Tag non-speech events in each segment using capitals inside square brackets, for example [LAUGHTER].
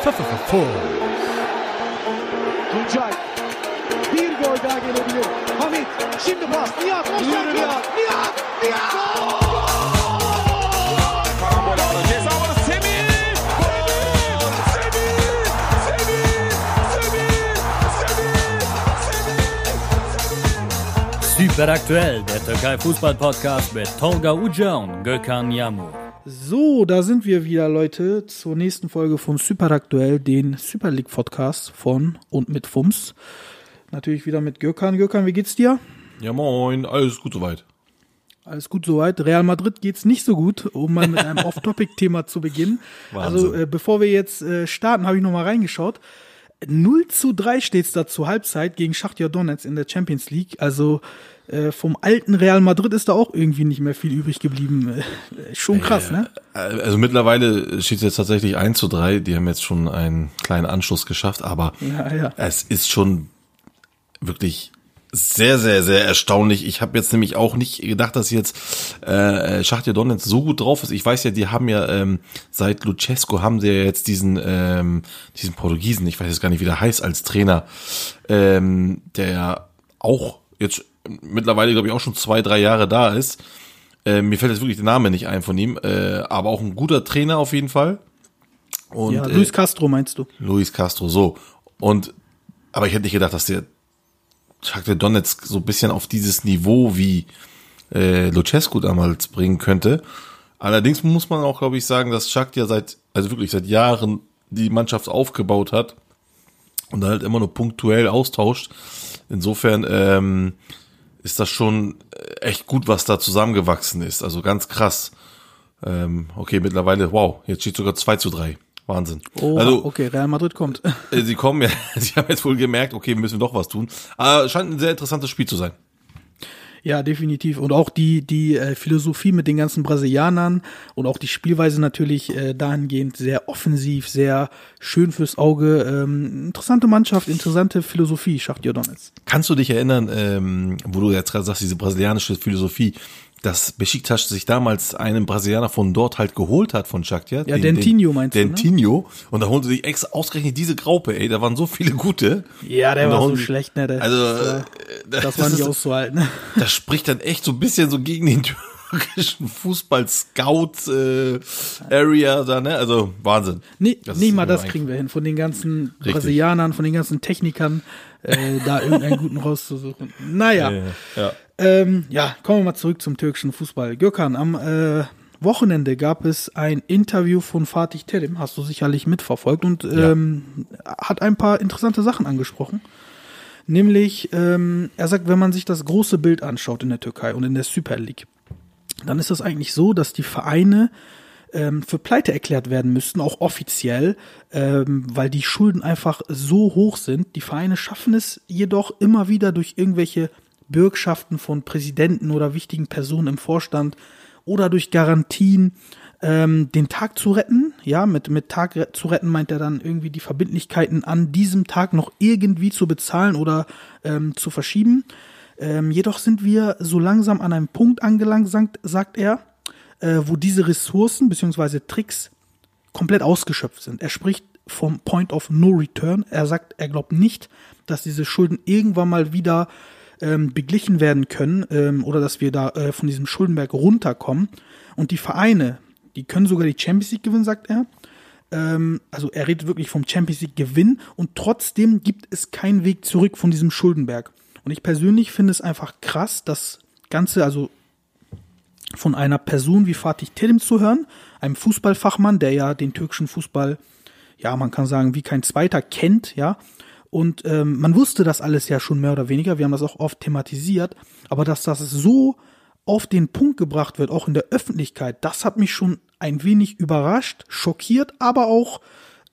Full. Tuncay. Bir gol daha gelebilir. Hamit. Şimdi pas. Nihat. Offside. Nihat. Nihat. Nihat. Karambol aldı. Super aktuell, der Türkei Fußball Podcast mit Tolga Uca und Gökhan Yamur. So, da sind wir wieder, Leute, zur nächsten Folge von Super Aktuell, den Super League Podcast von und mit Fums. Natürlich wieder mit Gökhan. Gökhan, wie geht's dir? Ja, moin, alles gut soweit. Alles gut soweit. Real Madrid geht's nicht so gut, um mal mit einem [LAUGHS] Off-Topic-Thema zu beginnen. Also, Wahnsinn. äh, bevor wir jetzt äh, starten, habe ich noch mal reingeschaut. 0 zu 3 steht's da zur Halbzeit gegen Schachtja Donetsk in der Champions League. Also äh, vom alten Real Madrid ist da auch irgendwie nicht mehr viel übrig geblieben. Äh, schon krass, ne? Also mittlerweile steht es jetzt tatsächlich 1 zu 3. Die haben jetzt schon einen kleinen Anschluss geschafft, aber Ja, ja. es ist schon wirklich sehr, sehr, sehr erstaunlich. Ich habe jetzt nämlich auch nicht gedacht, dass jetzt äh, Schachtja Donetsk so gut drauf ist. Ich weiß ja, die haben ja ähm, seit Lucesco haben sie ja jetzt diesen ähm, diesen Portugiesen, ich weiß jetzt gar nicht, wie der heißt als Trainer, ähm, der ja auch jetzt mittlerweile glaube ich auch schon zwei, drei Jahre da ist. Äh, mir fällt jetzt wirklich der Name nicht ein von ihm, äh, aber auch ein guter Trainer auf jeden Fall. Und ja, äh, Luis Castro meinst du? Luis Castro, so. Und, aber ich hätte nicht gedacht, dass der Shakhtar Donetsk so ein bisschen auf dieses Niveau wie äh, Lucescu damals bringen könnte. Allerdings muss man auch, glaube ich, sagen, dass Shakhtar seit, also wirklich seit Jahren die Mannschaft aufgebaut hat und halt immer nur punktuell austauscht. Insofern ähm, ist das schon echt gut, was da zusammengewachsen ist. Also ganz krass. Ähm, okay, mittlerweile, wow, jetzt steht sogar 2 zu 3. Wahnsinn. Oh, also, okay, Real Madrid kommt. äh, Sie kommen ja, [LAUGHS] Sie haben jetzt wohl gemerkt, okay, müssen wir doch was tun. Aber scheint ein sehr interessantes Spiel zu sein. Ja, definitiv. Und auch die, die äh, Philosophie mit den ganzen Brasilianern und auch die Spielweise natürlich äh, dahingehend sehr offensiv, sehr schön fürs Auge. Ähm, interessante Mannschaft, interessante Philosophie, Schachtja Donetsk. Kannst du dich erinnern, ähm, wo du jetzt gerade sagst, diese brasilianische Philosophie, dass Besiktas sich damals einen Brasilianer von dort halt geholt hat von Shakhtar? Ja, Dentinho meinst du, ne? Dentinho. Und da holen sie sich extra ausgerechnet diese Graupe, ey, da waren so viele gute. Ja, der war so schlecht, ne? Der, Also, das, äh, war- das war nicht ist- auszuhalten. [LAUGHS] Das spricht dann echt so ein bisschen so gegen den [LAUGHS] türkischen Fußball-Scout-Area da, ne? Also Wahnsinn. Nee, Das nicht mal das kriegen wir hin. Von den ganzen Richtig. Brasilianern, von den ganzen Technikern, äh, da [LAUGHS] irgendeinen guten rauszusuchen. Naja. Ja, ja. Ähm, ja, kommen wir mal zurück zum türkischen Fußball. Gökhan, am äh, Wochenende gab es ein Interview von Fatih Terim, hast du sicherlich mitverfolgt und ähm, hat ein paar interessante Sachen angesprochen. Nämlich, ähm, er sagt, wenn man sich das große Bild anschaut in der Türkei und in der Super League, dann ist das eigentlich so, dass die Vereine ähm, für pleite erklärt werden müssten, auch offiziell, ähm, weil die Schulden einfach so hoch sind. Die Vereine schaffen es jedoch immer wieder durch irgendwelche Bürgschaften von Präsidenten oder wichtigen Personen im Vorstand oder durch Garantien ähm, den Tag zu retten. Ja, mit, mit Tag zu retten meint er dann irgendwie die Verbindlichkeiten an diesem Tag noch irgendwie zu bezahlen oder ähm, zu verschieben. Ähm, jedoch sind wir so langsam an einem Punkt angelangt, sagt, sagt er, äh, wo diese Ressourcen bzw. Tricks komplett ausgeschöpft sind. Er spricht vom Point of No Return. Er sagt, er glaubt nicht, dass diese Schulden irgendwann mal wieder ähm, beglichen werden können ähm, oder dass wir da äh, von diesem Schuldenberg runterkommen. Und die Vereine, die können sogar die Champions League gewinnen, sagt er. Ähm, also er redet wirklich vom Champions League Gewinn und trotzdem gibt es keinen Weg zurück von diesem Schuldenberg. Und ich persönlich finde es einfach krass, das Ganze, also von einer Person wie Fatih Terim zu hören, einem Fußballfachmann, der ja den türkischen Fußball, ja, man kann sagen, wie kein zweiter kennt, ja. Und ähm, man wusste das alles ja schon mehr oder weniger, wir haben das auch oft thematisiert, aber dass das so auf den Punkt gebracht wird, auch in der Öffentlichkeit, das hat mich schon ein wenig überrascht, schockiert, aber auch,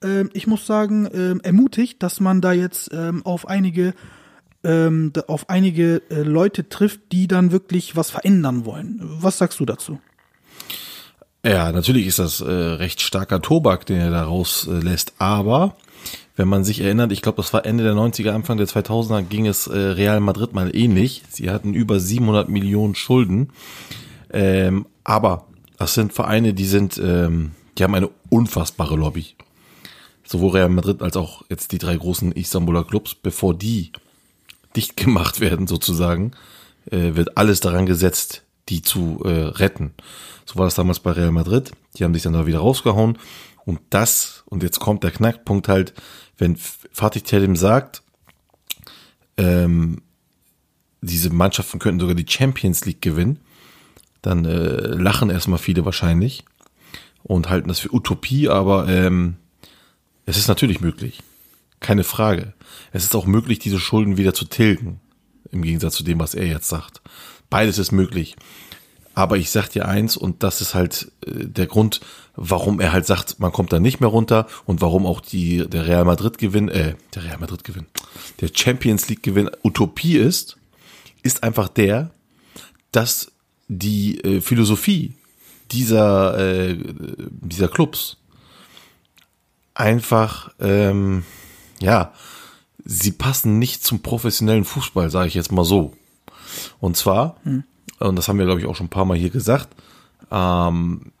ähm, ich muss sagen, ähm, ermutigt, dass man da jetzt ähm, auf einige ähm, auf einige äh, Leute trifft, die dann wirklich was verändern wollen. Was sagst du dazu? Ja, natürlich ist das äh, recht starker Tobak, den er da rauslässt. Aber wenn man sich erinnert, ich glaube, das war Ende der 90er, Anfang der 2000er, ging es äh, Real Madrid mal ähnlich. Sie hatten über 700 Millionen Schulden. Ähm, aber das sind Vereine, die sind, ähm, die haben eine unfassbare Lobby. sowohl Real Madrid als auch jetzt die drei großen Istanbuler Clubs, bevor die dicht gemacht [LAUGHS] werden sozusagen, äh, wird alles daran gesetzt, die zu äh, retten. So war das damals bei Real Madrid. Die haben sich dann da wieder rausgehauen. Und das, und jetzt kommt der Knackpunkt halt, wenn Fatih Terim sagt, ähm, diese Mannschaften könnten sogar die Champions League gewinnen, dann äh, lachen erstmal viele wahrscheinlich und halten das für Utopie, aber ähm, es ist natürlich möglich. Keine Frage. Es ist auch möglich, diese Schulden wieder zu tilgen. Im Gegensatz zu dem, was er jetzt sagt. Beides ist möglich. Aber ich sag dir eins, und das ist halt äh, der Grund, warum er halt sagt, man kommt da nicht mehr runter und warum auch die, der Real Madrid Gewinn, äh, der Real Madrid Gewinn, der Champions League Gewinn Utopie ist, ist einfach der, dass die äh, Philosophie dieser, äh, dieser Clubs einfach, ähm, ja, sie passen nicht zum professionellen Fußball, sage ich jetzt mal so. Und zwar, hm. Und das haben wir, glaube ich, auch schon ein paar Mal hier gesagt, ähm,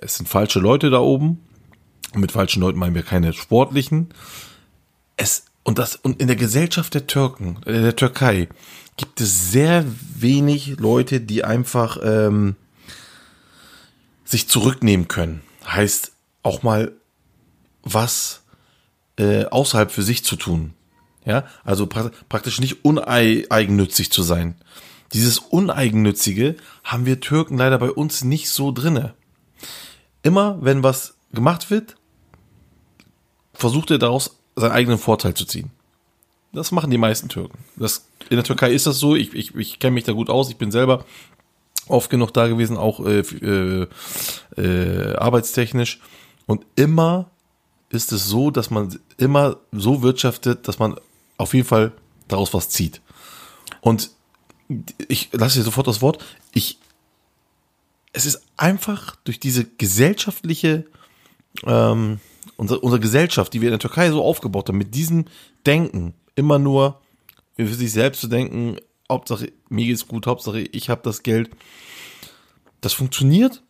es sind falsche Leute da oben. Und mit falschen Leuten meinen wir keine sportlichen. Es, und das, und in der Gesellschaft der Türken, äh, der Türkei, gibt es sehr wenig Leute, die einfach ähm, sich zurücknehmen können. Heißt auch mal was äh, außerhalb für sich zu tun. Ja, also pra praktisch nicht uneigennützig zu sein. Dieses Uneigennützige haben wir Türken leider bei uns nicht so drinne. Immer wenn was gemacht wird, versucht er daraus seinen eigenen Vorteil zu ziehen. Das machen die meisten Türken. Das, in der Türkei ist das so. Ich, ich, ich kenne mich da gut aus. Ich bin selber oft genug da gewesen, auch äh, äh, äh, arbeitstechnisch. Und immer ist es so, dass man immer so wirtschaftet, dass man auf jeden Fall daraus was zieht. Und ich lasse dir sofort das Wort. Ich, es ist einfach durch diese gesellschaftliche, ähm, unsere, unsere Gesellschaft, die wir in der Türkei so aufgebaut haben, mit diesem Denken, immer nur für sich selbst zu denken, Hauptsache mir geht's gut, Hauptsache ich habe das Geld. Das funktioniert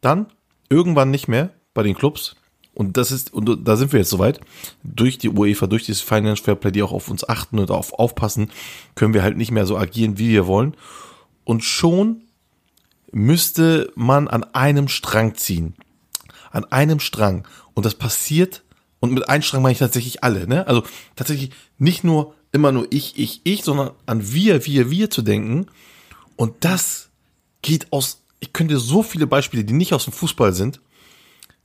dann irgendwann nicht mehr bei den Clubs. Und das ist, und da sind wir jetzt soweit, durch die UEFA, durch dieses Finance Fair Play, die auch auf uns achten und auf aufpassen, können wir halt nicht mehr so agieren, wie wir wollen. Und schon müsste man an einem Strang ziehen. An einem Strang. Und das passiert und mit Einstrang meine ich tatsächlich alle, ne? Also tatsächlich nicht nur immer nur ich, ich, ich, sondern an wir, wir, wir zu denken. Und das geht aus, ich könnte so viele Beispiele, die nicht aus dem Fußball sind.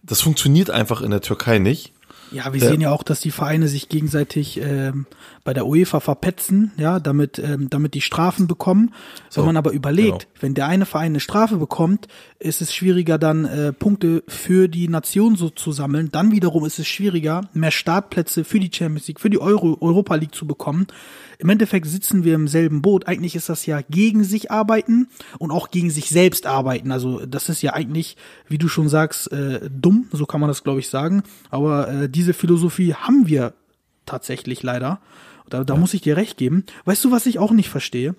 Das funktioniert einfach in der Türkei nicht. Ja, wir äh, sehen ja auch, dass die Vereine sich gegenseitig ähm, bei der UEFA verpetzen, ja, damit, ähm, damit die Strafen bekommen. So, wenn man aber überlegt, genau. wenn der eine Verein eine Strafe bekommt, ist es schwieriger, dann äh, Punkte für die Nation so zu sammeln. Dann wiederum ist es schwieriger, mehr Startplätze für die Champions League, für die Euro Europa League zu bekommen. Im Endeffekt sitzen wir im selben Boot. Eigentlich ist das ja gegen sich arbeiten und auch gegen sich selbst arbeiten. Also das ist ja eigentlich, wie du schon sagst, äh, dumm, so kann man das, glaube ich, sagen. Aber äh, diese Philosophie haben wir tatsächlich leider. Da, da ja. muss ich dir recht geben. Weißt du, was ich auch nicht verstehe?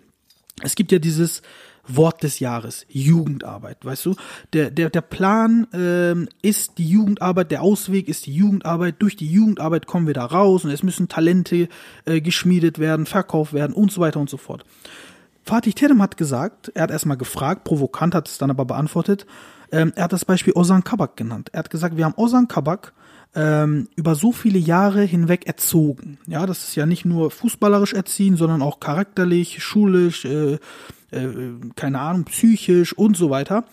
Es gibt ja dieses Wort des Jahres, Jugendarbeit, weißt du? Der, der, der Plan ähm, ist die Jugendarbeit, der Ausweg ist die Jugendarbeit. Durch die Jugendarbeit kommen wir da raus und es müssen Talente äh, geschmiedet werden, verkauft werden und so weiter und so fort. Fatih Terim hat gesagt, er hat erstmal gefragt, provokant hat es dann aber beantwortet, ähm, er hat das Beispiel Ozan Kabak genannt. Er hat gesagt, wir haben Ozan Kabak ähm, über so viele Jahre hinweg erzogen. Ja, das ist ja nicht nur fußballerisch erziehen, sondern auch charakterlich, schulisch, äh, äh, keine Ahnung, psychisch und so weiter.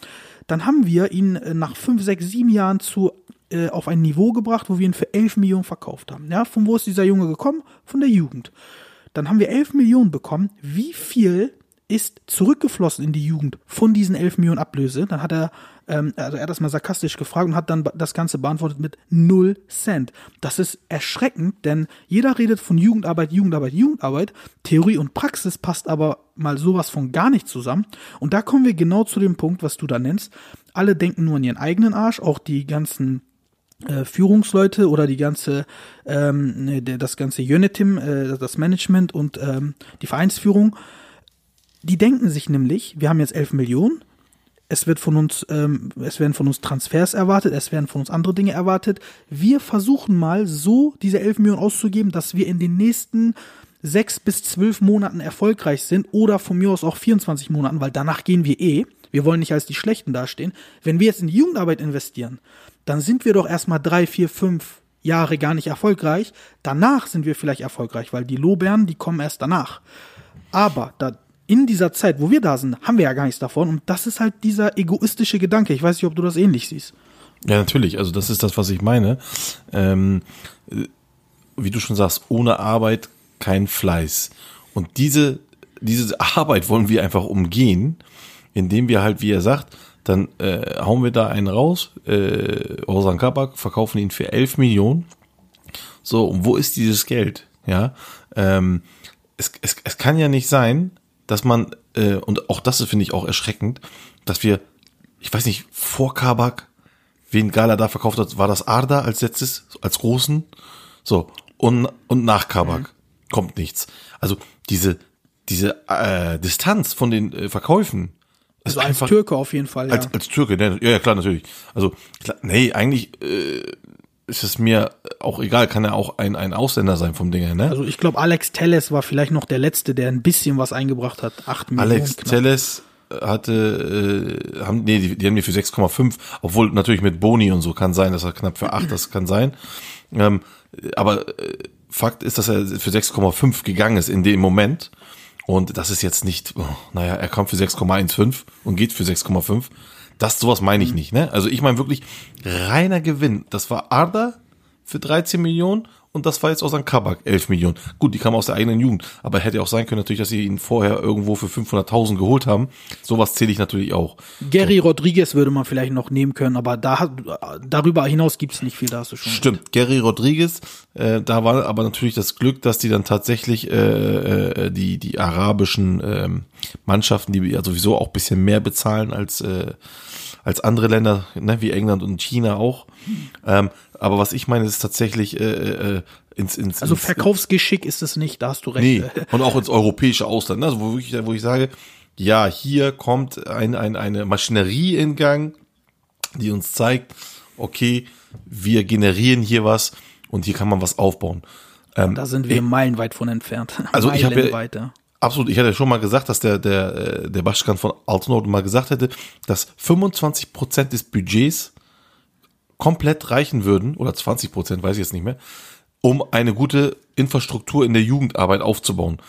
Dann haben wir ihn äh, nach fünf, sechs, sieben Jahren zu äh, auf ein Niveau gebracht, wo wir ihn für elf Millionen verkauft haben. Ja, von wo ist dieser Junge gekommen? Von der Jugend. Dann haben wir elf Millionen bekommen. Wie viel ist zurückgeflossen in die Jugend von diesen 11 Millionen Ablöse. Dann hat er, ähm, also er hat das mal sarkastisch gefragt und hat dann das Ganze beantwortet mit 0 Cent. Das ist erschreckend, denn jeder redet von Jugendarbeit, Jugendarbeit, Jugendarbeit. Theorie und Praxis passt aber mal sowas von gar nicht zusammen. Und da kommen wir genau zu dem Punkt, was du da nennst. Alle denken nur an ihren eigenen Arsch, auch die ganzen äh, Führungsleute oder die ganze ähm, ne, das ganze Unit-Team, äh, das Management und ähm, die Vereinsführung die denken sich nämlich, wir haben jetzt 11 Millionen, es wird von uns, ähm, es werden von uns Transfers erwartet, es werden von uns andere Dinge erwartet. Wir versuchen mal so diese 11 Millionen auszugeben, dass wir in den nächsten sechs bis zwölf Monaten erfolgreich sind oder von mir aus auch 24 Monaten, weil danach gehen wir eh. Wir wollen nicht als die Schlechten dastehen. Wenn wir jetzt in die Jugendarbeit investieren, dann sind wir doch erstmal drei, vier, fünf Jahre gar nicht erfolgreich. Danach sind wir vielleicht erfolgreich, weil die Lobären, die kommen erst danach. Aber da, in dieser Zeit, wo wir da sind, haben wir ja gar nichts davon. Und das ist halt dieser egoistische Gedanke. Ich weiß nicht, ob du das ähnlich siehst. Ja, natürlich. Also das ist das, was ich meine. Ähm, wie du schon sagst, ohne Arbeit kein Fleiß. Und diese, diese Arbeit wollen wir einfach umgehen, indem wir halt, wie er sagt, dann äh, hauen wir da einen raus, äh, Ozan Kabak, verkaufen ihn für 11 Millionen. So, und wo ist dieses Geld? Ja, ähm, es, es, es kann ja nicht sein, dass man, äh, und auch das finde ich auch erschreckend, dass wir, ich weiß nicht, vor Kabak, wen Gala da verkauft hat, war das Arda als letztes, als großen, so, und, und nach Kabak mhm. kommt nichts. Also diese, diese äh, Distanz von den äh, Verkäufen, also als einfach, Türke auf jeden Fall, ja. Als, als Türke, ne, ja, ja, klar, natürlich. Also, klar, nee, eigentlich äh, ist es mir auch egal, kann er auch ein, ein Ausländer sein vom Ding her, ne? Also ich glaube, Alex Telles war vielleicht noch der Letzte, der ein bisschen was eingebracht hat. Acht Millionen. Alex knapp. Telles hatte, äh, haben, nee, die, die haben die für 6,5, obwohl natürlich mit Boni und so kann sein, dass er knapp für 8, das kann sein. Ähm, aber äh, Fakt ist, dass er für 6,5 gegangen ist in dem Moment. Und das ist jetzt nicht, oh, naja, er kommt für 6,15 und geht für 6,5. Das, sowas meine ich mhm. nicht, ne? Also ich meine wirklich reiner Gewinn. Das war Arda für 13 Millionen und das war jetzt aus einem Kabak 11 Millionen. Gut, die kam aus der eigenen Jugend, aber hätte auch sein können natürlich, dass sie ihn vorher irgendwo für 500.000 geholt haben. Sowas zähle ich natürlich auch. Gary so. Rodriguez würde man vielleicht noch nehmen können, aber da darüber hinaus gibt es nicht viel, da hast du schon. Stimmt, recht. Gary Rodriguez, äh, da war aber natürlich das Glück, dass die dann tatsächlich äh, äh, die die arabischen äh, Mannschaften, die ja sowieso auch bisschen mehr bezahlen als äh, als andere Länder, ne, wie England und China auch. Ähm, aber was ich meine, ist tatsächlich äh, äh, ins, ins Also Verkaufsgeschick ist es nicht, da hast du recht. Nee, [LAUGHS] und auch ins europäische Ausland, ne? also wo ich, wo ich sage, ja, hier kommt ein, ein, eine Maschinerie in Gang, die uns zeigt, okay, wir generieren hier was und hier kann man was aufbauen. Ähm, da sind wir meilenweit von entfernt. Also ich habe ja, Absolut, ich hatte schon mal gesagt, dass der, der, äh, der Baschkan von Altenort mal gesagt hätte, dass 25 Prozent des Budgets komplett reichen würden, oder 20 Prozent, weiß ich jetzt nicht mehr, um eine gute Infrastruktur in der Jugendarbeit aufzubauen.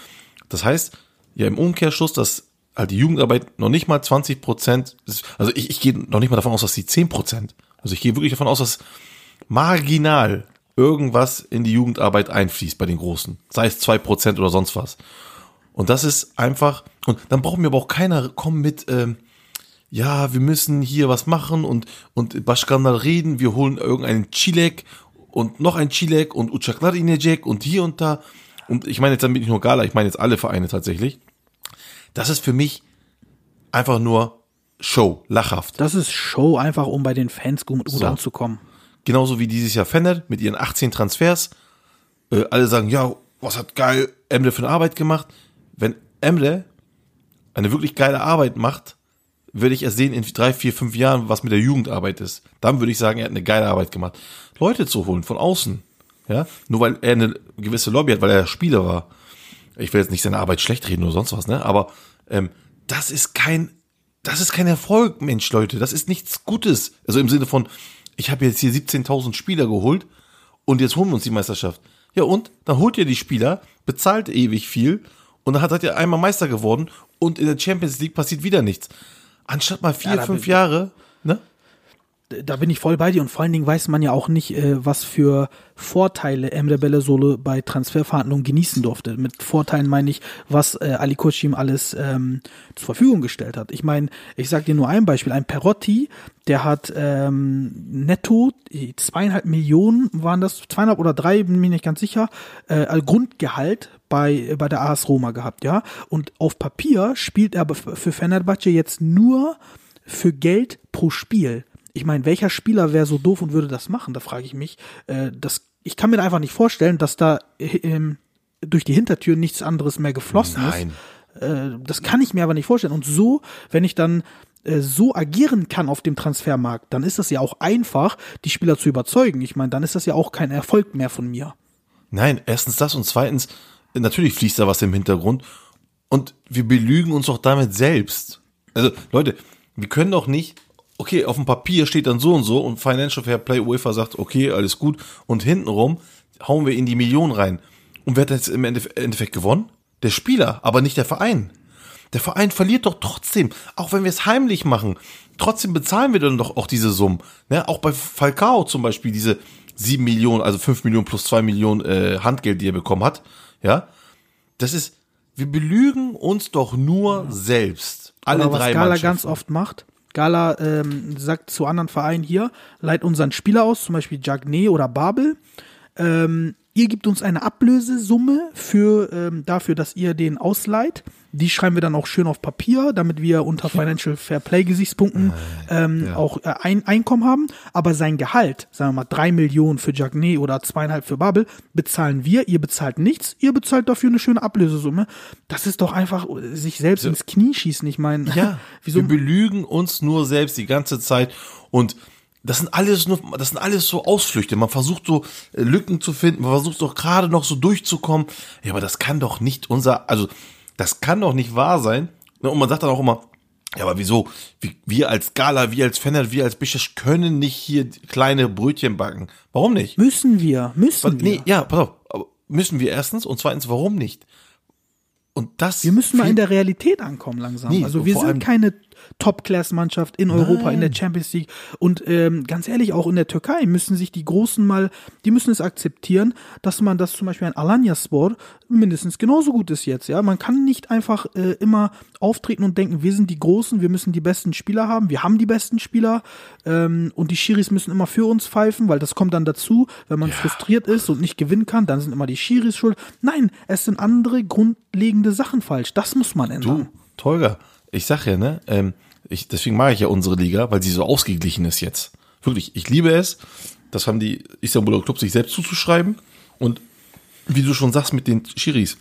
Das heißt, ja im Umkehrschluss, dass halt die Jugendarbeit noch nicht mal 20 Prozent, also ich, ich gehe noch nicht mal davon aus, dass die 10 Prozent, also ich gehe wirklich davon aus, dass marginal irgendwas in die Jugendarbeit einfließt bei den Großen, sei es zwei Prozent oder sonst was. Und das ist einfach, und dann braucht mir aber auch keiner kommen mit, ähm, ja, wir müssen hier was machen und, und Bashkandal reden, wir holen irgendeinen Chilek und noch ein Chilek und Inejek und hier und da. Und ich meine jetzt damit nicht nur Gala, ich meine jetzt alle Vereine tatsächlich. Das ist für mich einfach nur Show, lachhaft. Das ist Show, einfach um bei den Fans gut, so. anzukommen. Genauso wie dieses Jahr Fenner mit ihren 18 Transfers. Äh, alle sagen, ja, was hat geil Emre für eine Arbeit gemacht wenn Emre eine wirklich geile Arbeit macht, würde ich erst sehen in drei, vier, fünf Jahren, was mit der Jugendarbeit ist. Dann würde ich sagen, er hat eine geile Arbeit gemacht. Leute zu holen von außen, ja, nur weil er eine gewisse Lobby hat, weil er Spieler war. Ich will jetzt nicht seine Arbeit schlecht reden oder sonst was, ne? Aber ähm, das ist kein, das ist kein Erfolg, Mensch, Leute. Das ist nichts Gutes. Also im Sinne von, ich habe jetzt hier 17.000 Spieler geholt und jetzt holen wir uns die Meisterschaft. Ja und? Dann holt ihr die Spieler, bezahlt ewig viel und dann hat er einmal Meister geworden und in der Champions League passiert wieder nichts. Anstatt mal vier, ja, fünf Jahre? Da bin ich voll bei dir und vor allen Dingen weiß man ja auch nicht, äh, was für Vorteile Emre Bellesohle bei Transferverhandlungen genießen durfte. Mit Vorteilen meine ich, was äh, Ali Kochim alles ähm, zur Verfügung gestellt hat. Ich meine, ich sage dir nur ein Beispiel. Ein Perotti, der hat ähm, netto zweieinhalb Millionen, waren das zweieinhalb oder drei, bin mir nicht ganz sicher, äh, Grundgehalt bei, bei der AS Roma gehabt, ja. Und auf Papier spielt er für Fenerbahce jetzt nur für Geld pro Spiel. Ich meine, welcher Spieler wäre so doof und würde das machen? Da frage ich mich. Äh, das, ich kann mir einfach nicht vorstellen, dass da äh, durch die Hintertür nichts anderes mehr geflossen Nein. ist. Äh, das kann ich mir aber nicht vorstellen. Und so, wenn ich dann äh, so agieren kann auf dem Transfermarkt, dann ist das ja auch einfach, die Spieler zu überzeugen. Ich meine, dann ist das ja auch kein Erfolg mehr von mir. Nein, erstens das und zweitens, natürlich fließt da was im Hintergrund und wir belügen uns auch damit selbst. Also, Leute, wir können doch nicht, okay, auf dem Papier steht dann so und so und Financial Fair Play UEFA sagt, okay, alles gut und hintenrum hauen wir in die Millionen rein. Und wer hat jetzt im Endeffekt gewonnen? Der Spieler, aber nicht der Verein. Der Verein verliert doch trotzdem, auch wenn wir es heimlich machen. Trotzdem bezahlen wir dann doch auch diese Summen. Ne? Auch bei Falcao zum Beispiel diese sieben Millionen, also fünf Millionen plus zwei Millionen äh, Handgeld, die er bekommen hat. Ja, das ist, wir belügen uns doch nur selbst. Alle Oder was drei Gala Mannschaften. ganz oft macht. Gala ähm, sagt zu anderen Vereinen hier, leiht unseren Spieler aus, zum Beispiel Jagné oder Babel. Ähm, ihr gebt uns eine Ablösesumme für ähm, dafür, dass ihr den ausleiht. Die schreiben wir dann auch schön auf Papier, damit wir unter Financial Fair Play Gesichtspunkten ähm, auch äh, ein Einkommen haben. Aber sein Gehalt, sagen wir mal drei Millionen für Jagné oder zweieinhalb für Babel, bezahlen wir. Ihr bezahlt nichts. Ihr bezahlt dafür eine schöne Ablösesumme. Das ist doch einfach äh, sich selbst ins Knie schießen. Ich meine, Ja, [LAUGHS] wieso? wir belügen uns nur selbst die ganze Zeit und das sind alles nur, das sind alles so Ausflüchte. Man versucht so äh, Lücken zu finden, man versucht doch gerade noch so durchzukommen. Ja, aber das kann doch nicht unser, also das kann doch nicht wahr sein. Ne, Und man sagt dann auch immer, ja, aber wieso? Wir, wir als Gala, wir als Fenner, wir als Bischof können nicht hier kleine Brötchen backen. Warum nicht? Müssen wir, müssen wir. nee, ja, pass auf. Aber müssen wir erstens und zweitens, warum nicht? Und das. Wir müssen mal in der Realität ankommen langsam. Nee, also wir sind keine Top-Class-Mannschaft in Europa, in der Nein. Champions League. Und ähm, ganz ehrlich, auch in der Türkei müssen sich die Großen mal, die müssen es akzeptieren, dass man das zum Beispiel ein Alanya-Sport mindestens genauso gut ist jetzt. Ja, Man kann nicht einfach äh, immer auftreten und denken, wir sind die Großen, wir müssen die besten Spieler haben. Wir haben die besten Spieler ähm, und die Schiris müssen immer für uns pfeifen, weil das kommt dann dazu, wenn man frustriert ist und nicht gewinnen kann, dann sind immer die Schiris schuld. Nein, es sind andere grundlegende Sachen falsch. Das muss man ändern. Du, Tolga, ich sag ja, ne, ähm, ich, deswegen mag ich ja unsere Liga, weil sie so ausgeglichen ist jetzt. Wirklich, ich liebe es. Das haben die Istanbuler Clubs sich selbst zuzuschreiben. Und wie du schon sagst mit den Schiris,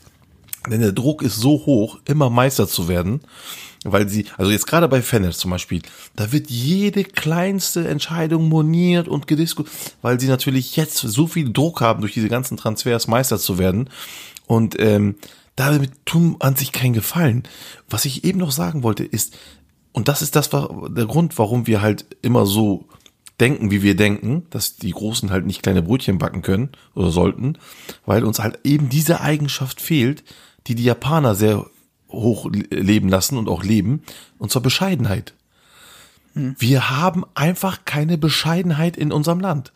denn der Druck ist so hoch, immer Meister zu werden, weil sie, also jetzt gerade bei Fenners zum Beispiel, da wird jede kleinste Entscheidung moniert und gediskutiert, weil sie natürlich jetzt so viel Druck haben, durch diese ganzen Transfers Meister zu werden. Und ähm, damit tun an sich keinen Gefallen. Was ich eben noch sagen wollte, ist, und das ist das der Grund, warum wir halt immer so denken, wie wir denken, dass die Großen halt nicht kleine Brötchen backen können oder sollten, weil uns halt eben diese Eigenschaft fehlt, die die Japaner sehr hoch leben lassen und auch leben, und zwar Bescheidenheit. Wir haben einfach keine Bescheidenheit in unserem Land.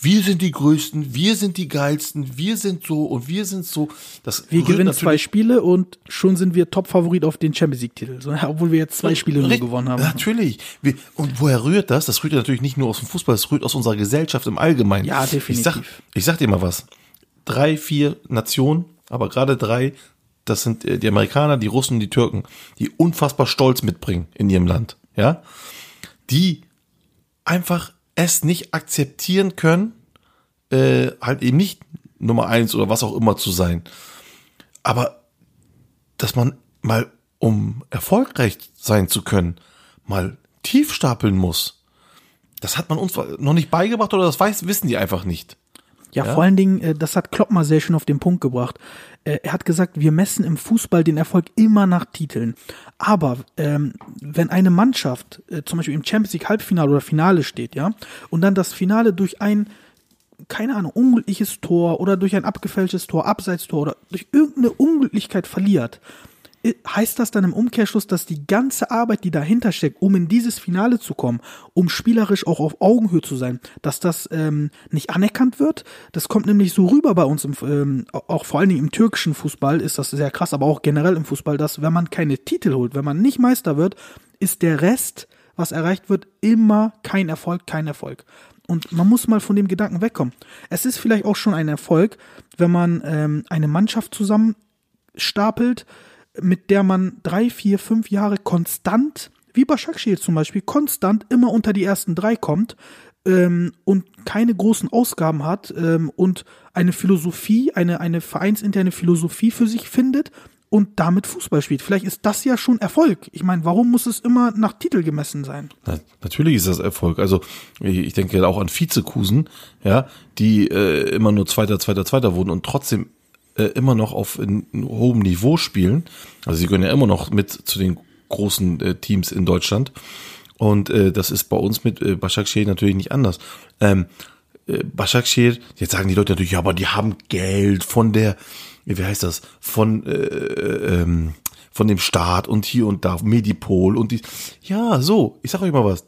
Wir sind die Größten, wir sind die Geilsten, wir sind so und wir sind so. Das Wir gewinnen zwei Spiele und schon sind wir Top-Favorit auf den Champions League-Titel. So, obwohl wir jetzt zwei Spiele nur gewonnen haben. Natürlich. Wir, und woher rührt das? Das rührt ja natürlich nicht nur aus dem Fußball, das rührt aus unserer Gesellschaft im Allgemeinen. Ja, Ich sag, definitiv. ich sag dir mal was. Drei, vier Nationen, aber gerade drei, das sind äh, die Amerikaner, die Russen und die Türken, die unfassbar Stolz mitbringen in ihrem Land. Ja? Die einfach es nicht akzeptieren können, äh, halt eben nicht Nummer eins oder was auch immer zu sein. Aber dass man mal, um erfolgreich sein zu können, mal tief stapeln muss. Das hat man uns noch nicht beigebracht oder das weiß, wissen die einfach nicht. Ja, Ja. vor allen Dingen, äh, das hat Klopp mal sehr schön auf den Punkt gebracht. Äh, Er hat gesagt, wir messen im Fußball den Erfolg immer nach Titeln. Aber ähm, wenn eine Mannschaft äh, zum Beispiel im Champions League Halbfinale oder Finale steht, ja, und dann das Finale durch ein keine Ahnung, unglückliches Tor oder durch ein abgefälschtes Tor, Abseitstor oder durch irgendeine Unglücklichkeit verliert, heißt das dann im Umkehrschluss, dass die ganze Arbeit, die dahinter steckt, um in dieses Finale zu kommen, um spielerisch auch auf Augenhöhe zu sein, dass das ähm, nicht anerkannt wird? Das kommt nämlich so rüber bei uns, im, ähm, auch vor allen Dingen im türkischen Fußball ist das sehr krass, aber auch generell im Fußball, dass wenn man keine Titel holt, wenn man nicht Meister wird, ist der Rest, was erreicht wird, immer kein Erfolg, kein Erfolg. Und man muss mal von dem Gedanken wegkommen. Es ist vielleicht auch schon ein Erfolg, wenn man ähm, eine Mannschaft zusammen stapelt, mit der man drei, vier, fünf Jahre konstant, wie Başakşehir zum Beispiel, konstant immer unter die ersten drei kommt ähm, und keine großen Ausgaben hat ähm, und eine Philosophie, eine, eine vereinsinterne Philosophie für sich findet und damit Fußball spielt. Vielleicht ist das ja schon Erfolg. Ich meine, warum muss es immer nach Titel gemessen sein? Na, natürlich ist das Erfolg. Also ich denke auch an Vizekusen, ja, die äh, immer nur Zweiter, Zweiter, Zweiter wurden und trotzdem äh, immer noch auf in, in hohem Niveau spielen. Also sie gehören ja immer noch mit zu den großen äh, Teams in Deutschland. Und äh, das ist bei uns mit äh, Başakşehir natürlich nicht anders. Ähm, äh, Başakşehir, jetzt sagen die Leute natürlich, ja, aber die haben Geld von der, wie heißt das, von äh, ähm, von dem Staat und hier und da, Medipol und die, ja, so, ich sag euch mal was.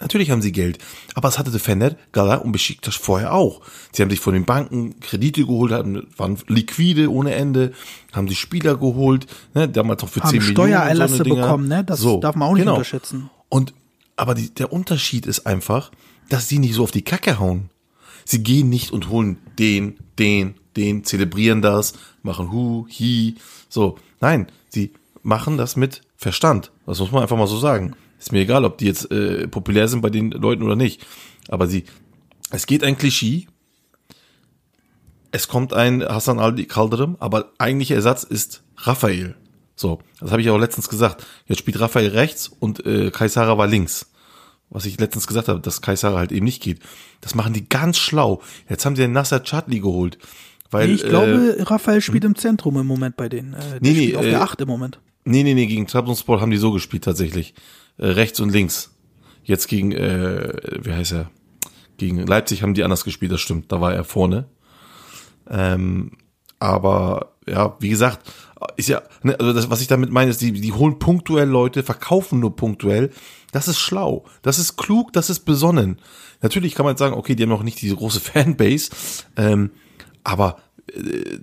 Natürlich haben sie Geld, aber es hatte Fener, Gala und Besiktas vorher auch. Sie haben sich von den Banken Kredite geholt, waren liquide ohne Ende, haben die Spieler geholt, ne, damals noch für Haben 10 Millionen. Steuererlasse so bekommen, ne? Das So, darf man auch nicht genau. unterschätzen. Und aber die, der Unterschied ist einfach, dass sie nicht so auf die Kacke hauen. Sie gehen nicht und holen den, den, den, zelebrieren das, machen Hu, Hi, so. Nein, sie machen das mit Verstand. Das muss man einfach mal so sagen. Ist mir egal, ob die jetzt äh, populär sind bei den Leuten oder nicht. Aber sie, es geht ein Klischee. Es kommt ein Hassan Al-Kaldırım, aber eigentlicher Ersatz ist Raphael. So, das habe ich auch letztens gesagt. Jetzt spielt Raphael rechts und äh, Kaisara war links. Was ich letztens gesagt habe, dass Kaisara halt eben nicht geht. Das machen die ganz schlau. Jetzt haben sie den Nasser Chadli geholt. Weil, Nee, ich äh, glaube, Raphael spielt im Zentrum im Moment bei denen. Äh, Nee, nee, auf äh, der 8 im Moment. Nee, nee, nee, gegen Trabzonspor haben die so gespielt tatsächlich. Äh, rechts und links. Jetzt gegen, äh, wie heißt er? Gegen Leipzig haben die anders gespielt, das stimmt. Da war er vorne. Ähm, aber ja, wie gesagt, ist ja, ne, also das, was ich damit meine, ist, die, die holen punktuell Leute, verkaufen nur punktuell. Das ist schlau, das ist klug, das ist besonnen. Natürlich kann man jetzt sagen, okay, die haben noch nicht diese große [LAUGHS] Fanbase, ähm, aber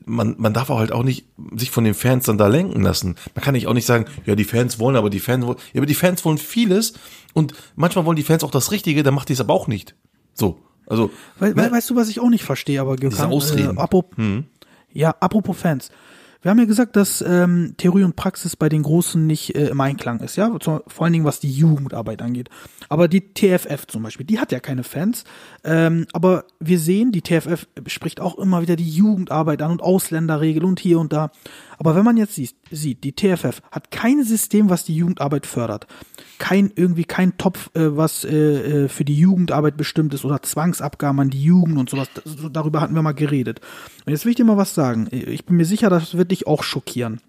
man, man darf auch halt auch nicht sich von den Fans dann da lenken lassen. Man kann nicht auch nicht sagen, ja, die Fans wollen, aber die Fans wollen, ja, aber die Fans wollen vieles und manchmal wollen die Fans auch das Richtige, dann macht die es aber auch nicht. So, also, Weil, ne? weil, weißt du, was ich auch nicht verstehe, aber Gökhan, Ausreden. Äh, apropos, Ja, apropos Fans. Wir haben ja gesagt, dass ähm, Theorie und Praxis bei den Großen nicht äh, im Einklang ist, ja, vor allen Dingen was die Jugendarbeit angeht. Aber die TFF zum Beispiel, die hat ja keine Fans. Ähm, aber wir sehen, die TFF spricht auch immer wieder die Jugendarbeit an und Ausländerregel und hier und da. Aber wenn man jetzt sieht, sieht, die TFF hat kein System, was die Jugendarbeit fördert. Kein, irgendwie kein Topf, äh, was äh, äh, für die Jugendarbeit bestimmt ist oder Zwangsabgaben an die Jugend und sowas. Das, so, darüber hatten wir mal geredet. Und jetzt will ich dir mal was sagen. Ich bin mir sicher, das wird dich auch schockieren.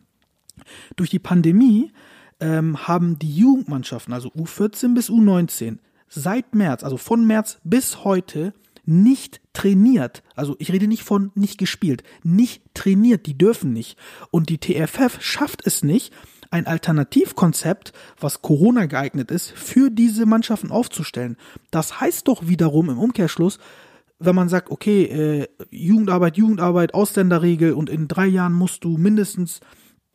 Durch die Pandemie ähm, haben die Jugendmannschaften, also U14 bis U19, seit März, also von März bis heute, nicht trainiert. Also ich rede nicht von nicht gespielt, nicht trainiert, die dürfen nicht. Und die TFF schafft es nicht, ein Alternativkonzept, was Corona geeignet ist, für diese Mannschaften aufzustellen. Das heißt doch wiederum im Umkehrschluss, wenn man sagt, okay, äh, Jugendarbeit, Jugendarbeit, Ausländerregel und in drei Jahren musst du mindestens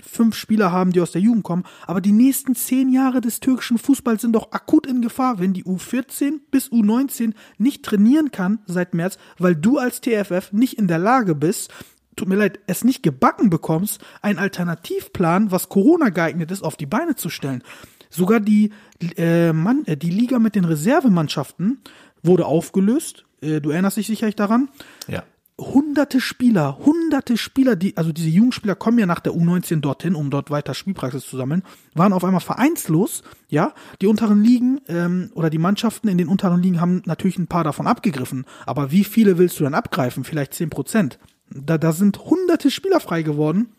fünf Spieler haben, die aus der Jugend kommen, aber die nächsten zehn Jahre des türkischen Fußballs sind doch akut in Gefahr, wenn die U14 bis U19 nicht trainieren kann seit März, weil du als TFF nicht in der Lage bist, tut mir leid, es nicht gebacken bekommst, einen Alternativplan, was Corona geeignet ist, auf die Beine zu stellen. Sogar die, äh, Mann, äh, die Liga mit den Reservemannschaften wurde aufgelöst. Äh, du erinnerst dich sicherlich daran ja. Hunderte Spieler, hunderte Spieler, die, also diese Jugendspieler kommen ja nach der U19 dorthin, um dort weiter Spielpraxis zu sammeln, waren auf einmal vereinslos, ja. Die unteren Ligen ähm, oder die Mannschaften in den unteren Ligen haben natürlich ein paar davon abgegriffen. Aber wie viele willst du dann abgreifen? Vielleicht zehn Prozent. Da, da sind hunderte Spieler frei geworden.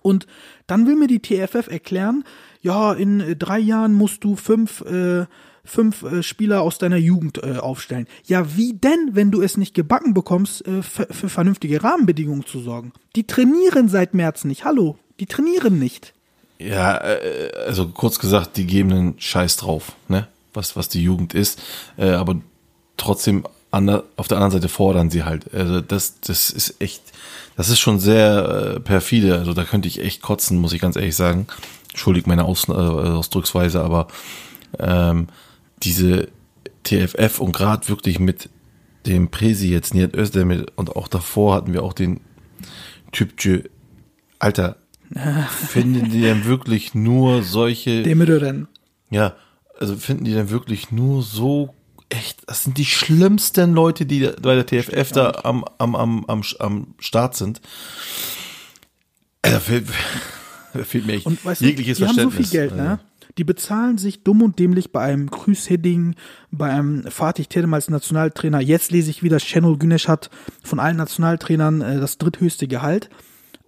Und dann will mir die TFF erklären, ja, in drei Jahren musst du fünf, äh, fünf äh, Spieler aus deiner Jugend äh, aufstellen. Ja, wie denn, wenn du es nicht gebacken bekommst, äh, für, vernünftige Rahmenbedingungen zu sorgen? Die trainieren seit März nicht. Hallo, die trainieren nicht. Ja, äh, also kurz gesagt, die geben einen Scheiß drauf, ne? Was, was die Jugend ist. Äh, aber trotzdem ander, auf der anderen Seite fordern sie halt. Also das, das ist echt, das ist schon sehr äh, perfide. Also da könnte ich echt kotzen, muss ich ganz ehrlich sagen. Entschuldigt meine Aus, äh, Ausdrucksweise, aber ähm, diese TFF und gerade wirklich mit dem Presi jetzt Nihat Özdemir und auch davor hatten wir auch den Typje, Alter, [LAUGHS] finden die denn wirklich nur solche, Demirören. ja, also finden die denn wirklich nur so echt, das sind die schlimmsten Leute, die da- bei der TFF da am, am, am, am, am Start sind. Alter, fällt- [LAUGHS] da fehlt mir echt Und weißt du, jegliches die haben so Verständnis. viel Geld, ne? Die bezahlen sich dumm und dämlich bei einem Krüß Hidding, bei einem Fatih Terim als Nationaltrainer. Jetzt lese ich wieder, Şenol Güneş hat von allen Nationaltrainern äh, das dritthöchste Gehalt.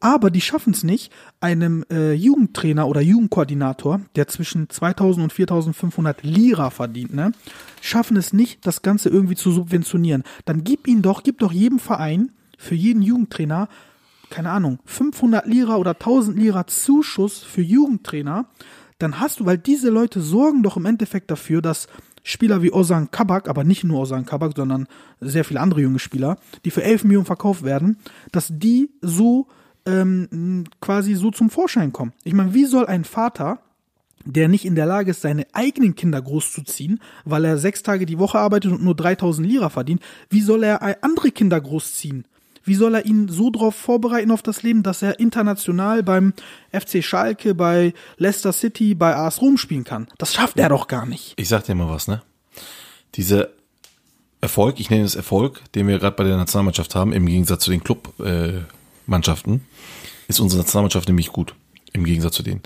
Aber die schaffen es nicht, einem äh, Jugendtrainer oder Jugendkoordinator, der zwischen 2000 und 4500 Lira verdient, ne, schaffen es nicht, das Ganze irgendwie zu subventionieren. Dann gib ihn doch, gib doch jedem Verein, für jeden Jugendtrainer, keine Ahnung, 500 Lira oder 1000 Lira Zuschuss für Jugendtrainer, dann hast du, weil diese Leute sorgen doch im Endeffekt dafür, dass Spieler wie Ozan Kabak, aber nicht nur Ozan Kabak, sondern sehr viele andere junge Spieler, die für 11 Millionen verkauft werden, dass die so ähm, quasi so zum Vorschein kommen. Ich meine, wie soll ein Vater, der nicht in der Lage ist, seine eigenen Kinder großzuziehen, weil er sechs Tage die Woche arbeitet und nur 3000 Lira verdient, wie soll er andere Kinder großziehen? Wie soll er ihn so darauf vorbereiten auf das Leben, dass er international beim FC Schalke, bei Leicester City, bei AS Rom spielen kann? Das schafft er doch gar nicht. Ich sag dir mal was, ne? Dieser Erfolg, ich nenne es Erfolg, den wir gerade bei der Nationalmannschaft haben, im Gegensatz zu den Clubmannschaften, ist unsere Nationalmannschaft nämlich gut. Im Gegensatz zu denen.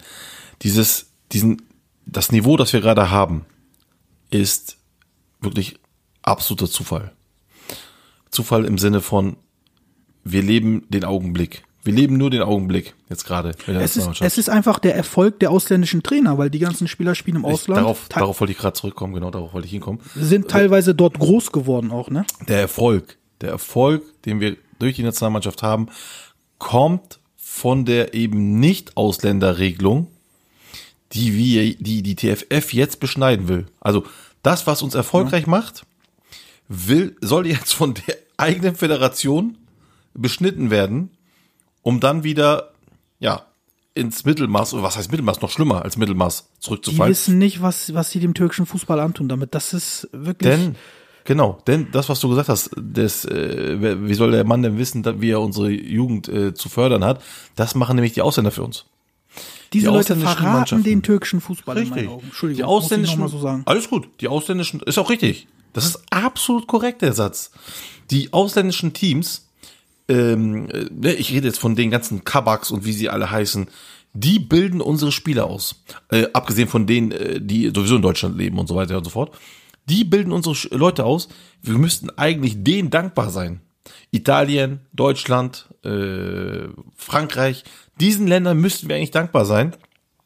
Dieses, diesen, das Niveau, das wir gerade haben, ist wirklich absoluter Zufall. Zufall im Sinne von, wir leben den Augenblick. Wir leben nur den Augenblick jetzt gerade Es ist, es ist einfach der Erfolg der ausländischen Trainer, weil die ganzen Spieler spielen im Ich, Ausland, darauf, te- darauf wollte ich gerade zurückkommen, genau darauf wollte ich hinkommen. sind teilweise dort groß geworden auch, ne? Der Erfolg, der Erfolg, den wir durch die Nationalmannschaft haben, kommt von der eben nicht Ausländerregelung, die wir, die die TFF jetzt beschneiden will. Also das, was uns erfolgreich macht, will, soll jetzt von der eigenen Föderation beschnitten werden, um dann wieder, ja, ins Mittelmaß, oder was heißt Mittelmaß, noch schlimmer als Mittelmaß Die zurückzufallen. wissen nicht, was, was sie dem türkischen Fußball antun damit. Das ist wirklich. Denn, genau, denn das, was du gesagt hast, das, äh, wie soll der Mann denn wissen, wie er unsere Jugend äh, zu fördern hat, das machen nämlich die Ausländer für uns. diese die Leute ausländischen verraten den türkischen Fußball in meinen Augen. Entschuldigung, die muss ich ausländischen, mal so sagen. alles gut, die ausländischen, ist auch richtig. Das ist absolut korrekt, der Satz. Die ausländischen Teams, ähm, äh, ne, ich rede jetzt von den ganzen Kabaks und wie sie alle heißen, die bilden unsere Spieler aus. Äh, abgesehen von denen, äh, die sowieso in Deutschland leben und so weiter und so fort. Die bilden unsere Leute aus. Wir müssten eigentlich denen dankbar sein. Italien, Deutschland, äh, Frankreich, diesen Ländern müssten wir eigentlich dankbar sein,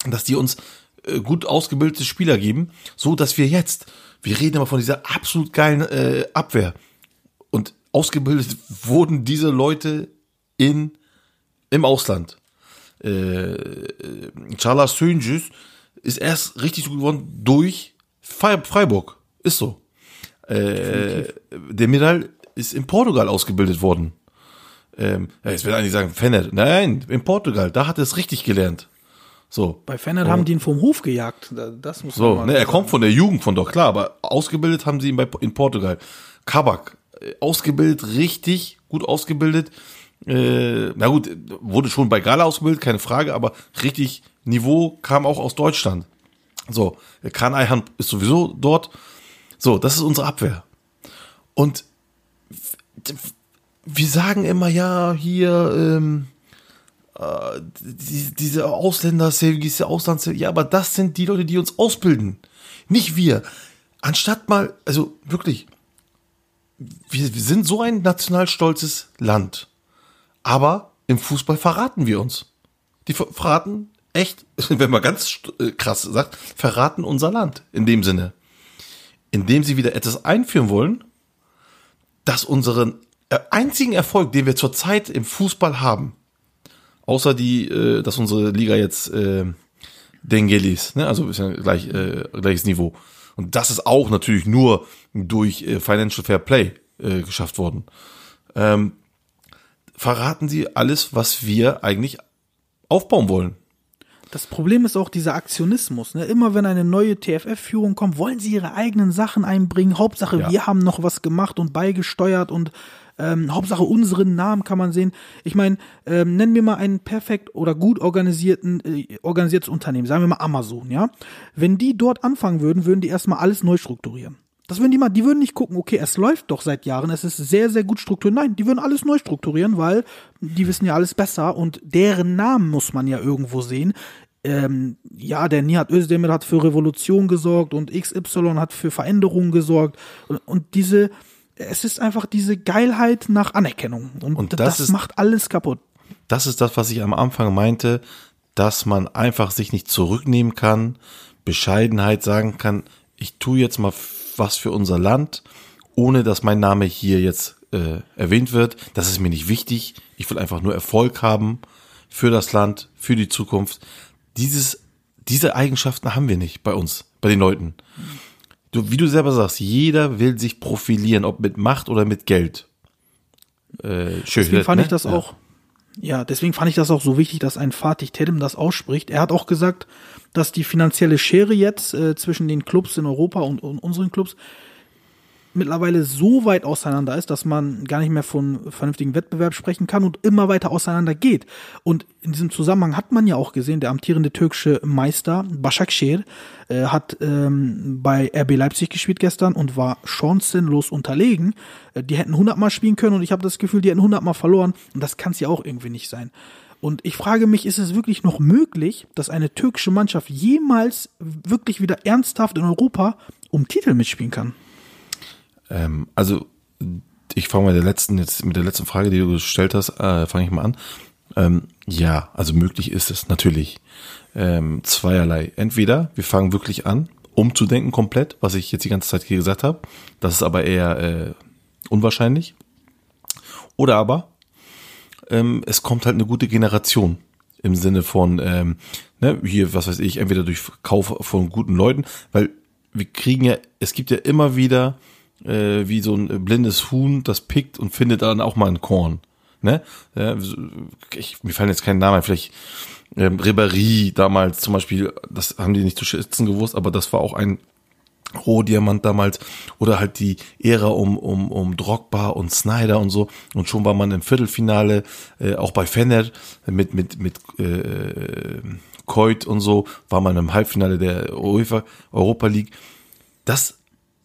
dass die uns äh, gut ausgebildete Spieler geben, so dass wir jetzt, wir reden immer von dieser absolut geilen äh, Abwehr ausgebildet wurden diese Leute in im Ausland. Äh, Charles Sönjus ist erst richtig gut geworden durch Fre- Freiburg. Ist so. Äh, der Miral ist in Portugal ausgebildet worden. Ähm, ja, jetzt will eigentlich sagen, Fenner. Nein, in Portugal, da hat er es richtig gelernt. So. Bei Fennert haben die ihn vom Hof gejagt. Da- Das muss man So, ne, er kommt von der Jugend von dort, klar, aber ausgebildet haben sie ihn bei, in Portugal. Kabak, äh, ausgebildet, richtig gut ausgebildet. Äh, na gut, wurde schon bei Gala ausgebildet, keine Frage, aber richtig Niveau kam auch aus Deutschland. So, Kan Ayhan ist sowieso dort. So, das ist unsere Abwehr. Und wir sagen immer, ja, hier, ähm, äh, die, diese Ausländer, diese Auslands, ja, aber das sind die Leute, die uns ausbilden. Nicht wir. Anstatt mal, also wirklich, wir, sind so ein nationalstolzes Land. Aber im Fußball verraten wir uns. Die ver- verraten echt, [LAUGHS] wenn man ganz äh, krass sagt, verraten unser Land in dem Sinne. Indem sie wieder etwas einführen wollen, dass unseren äh, einzigen Erfolg, den wir zurzeit im Fußball haben, außer die, äh, dass unsere Liga jetzt äh, Dengelis, ne? also ist ja gleich, äh, gleiches Niveau. Und das ist auch natürlich nur durch äh, Financial Fair Play äh, geschafft worden. Ähm, verraten sie alles, was wir eigentlich aufbauen wollen. Das Problem ist auch dieser Aktionismus. Ne? Immer wenn eine neue TFF-Führung kommt, wollen sie ihre eigenen Sachen einbringen. Hauptsache, Ja. wir haben noch was gemacht und beigesteuert und ähm, Hauptsache unseren Namen kann man sehen. Ich meine, ähm, nennen wir mal einen perfekt oder gut organisierten äh, organisiertes Unternehmen, sagen wir mal Amazon, ja. Wenn die dort anfangen würden, würden die erstmal alles neu strukturieren. Das würden die mal, die würden nicht gucken, okay, es läuft doch seit Jahren, es ist sehr, sehr gut strukturiert. Nein, die würden alles neu strukturieren, weil die wissen ja alles besser und deren Namen muss man ja irgendwo sehen. Ähm, ja, der Nihat Özdemir hat für Revolution gesorgt und XY hat für Veränderungen gesorgt und, und diese, es ist einfach diese Geilheit nach Anerkennung und, Und das, das ist- macht alles kaputt. das ist das, was ich am Anfang meinte, dass man einfach sich nicht zurücknehmen kann, Bescheidenheit sagen kann, ich tue jetzt mal was für unser Land, ohne dass mein Name hier jetzt äh, erwähnt wird. Das ist mir nicht wichtig. Ich will einfach nur Erfolg haben für das Land, für die Zukunft. Dieses, diese Eigenschaften haben wir nicht bei uns, bei den Leuten. Du, wie du selber sagst, jeder will sich profilieren, ob mit Macht oder mit Geld. Äh, schön, Deswegen fand ne? ich das Ja. auch, ja, deswegen fand ich das auch so wichtig, dass ein Fatih Terim das ausspricht. Er hat auch gesagt, dass die finanzielle Schere jetzt äh, zwischen den Clubs in Europa und, und unseren Clubs mittlerweile so weit auseinander ist, dass man gar nicht mehr von vernünftigen Wettbewerb sprechen kann und immer weiter auseinander geht. Und in diesem Zusammenhang hat man ja auch gesehen, der amtierende türkische Meister Başakşehir äh, hat ähm, bei RB Leipzig gespielt gestern und war chancenlos unterlegen. Äh, die hätten 100 Mal spielen können und ich habe das Gefühl, die hätten 100 Mal verloren und das kann es ja auch irgendwie nicht sein. Und ich frage mich, ist es wirklich noch möglich, dass eine türkische Mannschaft jemals wirklich wieder ernsthaft in Europa um Titel mitspielen kann? Ähm, also ich fange mit der letzten jetzt mit der letzten Frage, die du gestellt hast, äh, fange ich mal an. Ähm, ja, also möglich ist es natürlich ähm, zweierlei. Entweder wir fangen wirklich an, umzudenken komplett, was ich jetzt die ganze Zeit hier gesagt habe. Das ist aber eher äh, unwahrscheinlich. Oder aber ähm, es kommt halt eine gute Generation im Sinne von ähm, ne, hier, was weiß ich, entweder durch Kauf von guten Leuten, weil wir kriegen ja, es gibt ja immer wieder äh, wie so ein blindes Huhn, das pickt und findet dann auch mal ein Korn. Ne? Ja, ich, mir fallen jetzt keinen Namen vielleicht ähm, Ribéry damals zum Beispiel, das haben die nicht zu schätzen gewusst, aber das war auch ein Rohdiamant damals oder halt die Ära um, um, um Drogba und Snyder und so und schon war man im Viertelfinale, äh, auch bei Fener mit, mit, mit äh, Koit und so, war man im Halbfinale der UEFA Europa League. Das,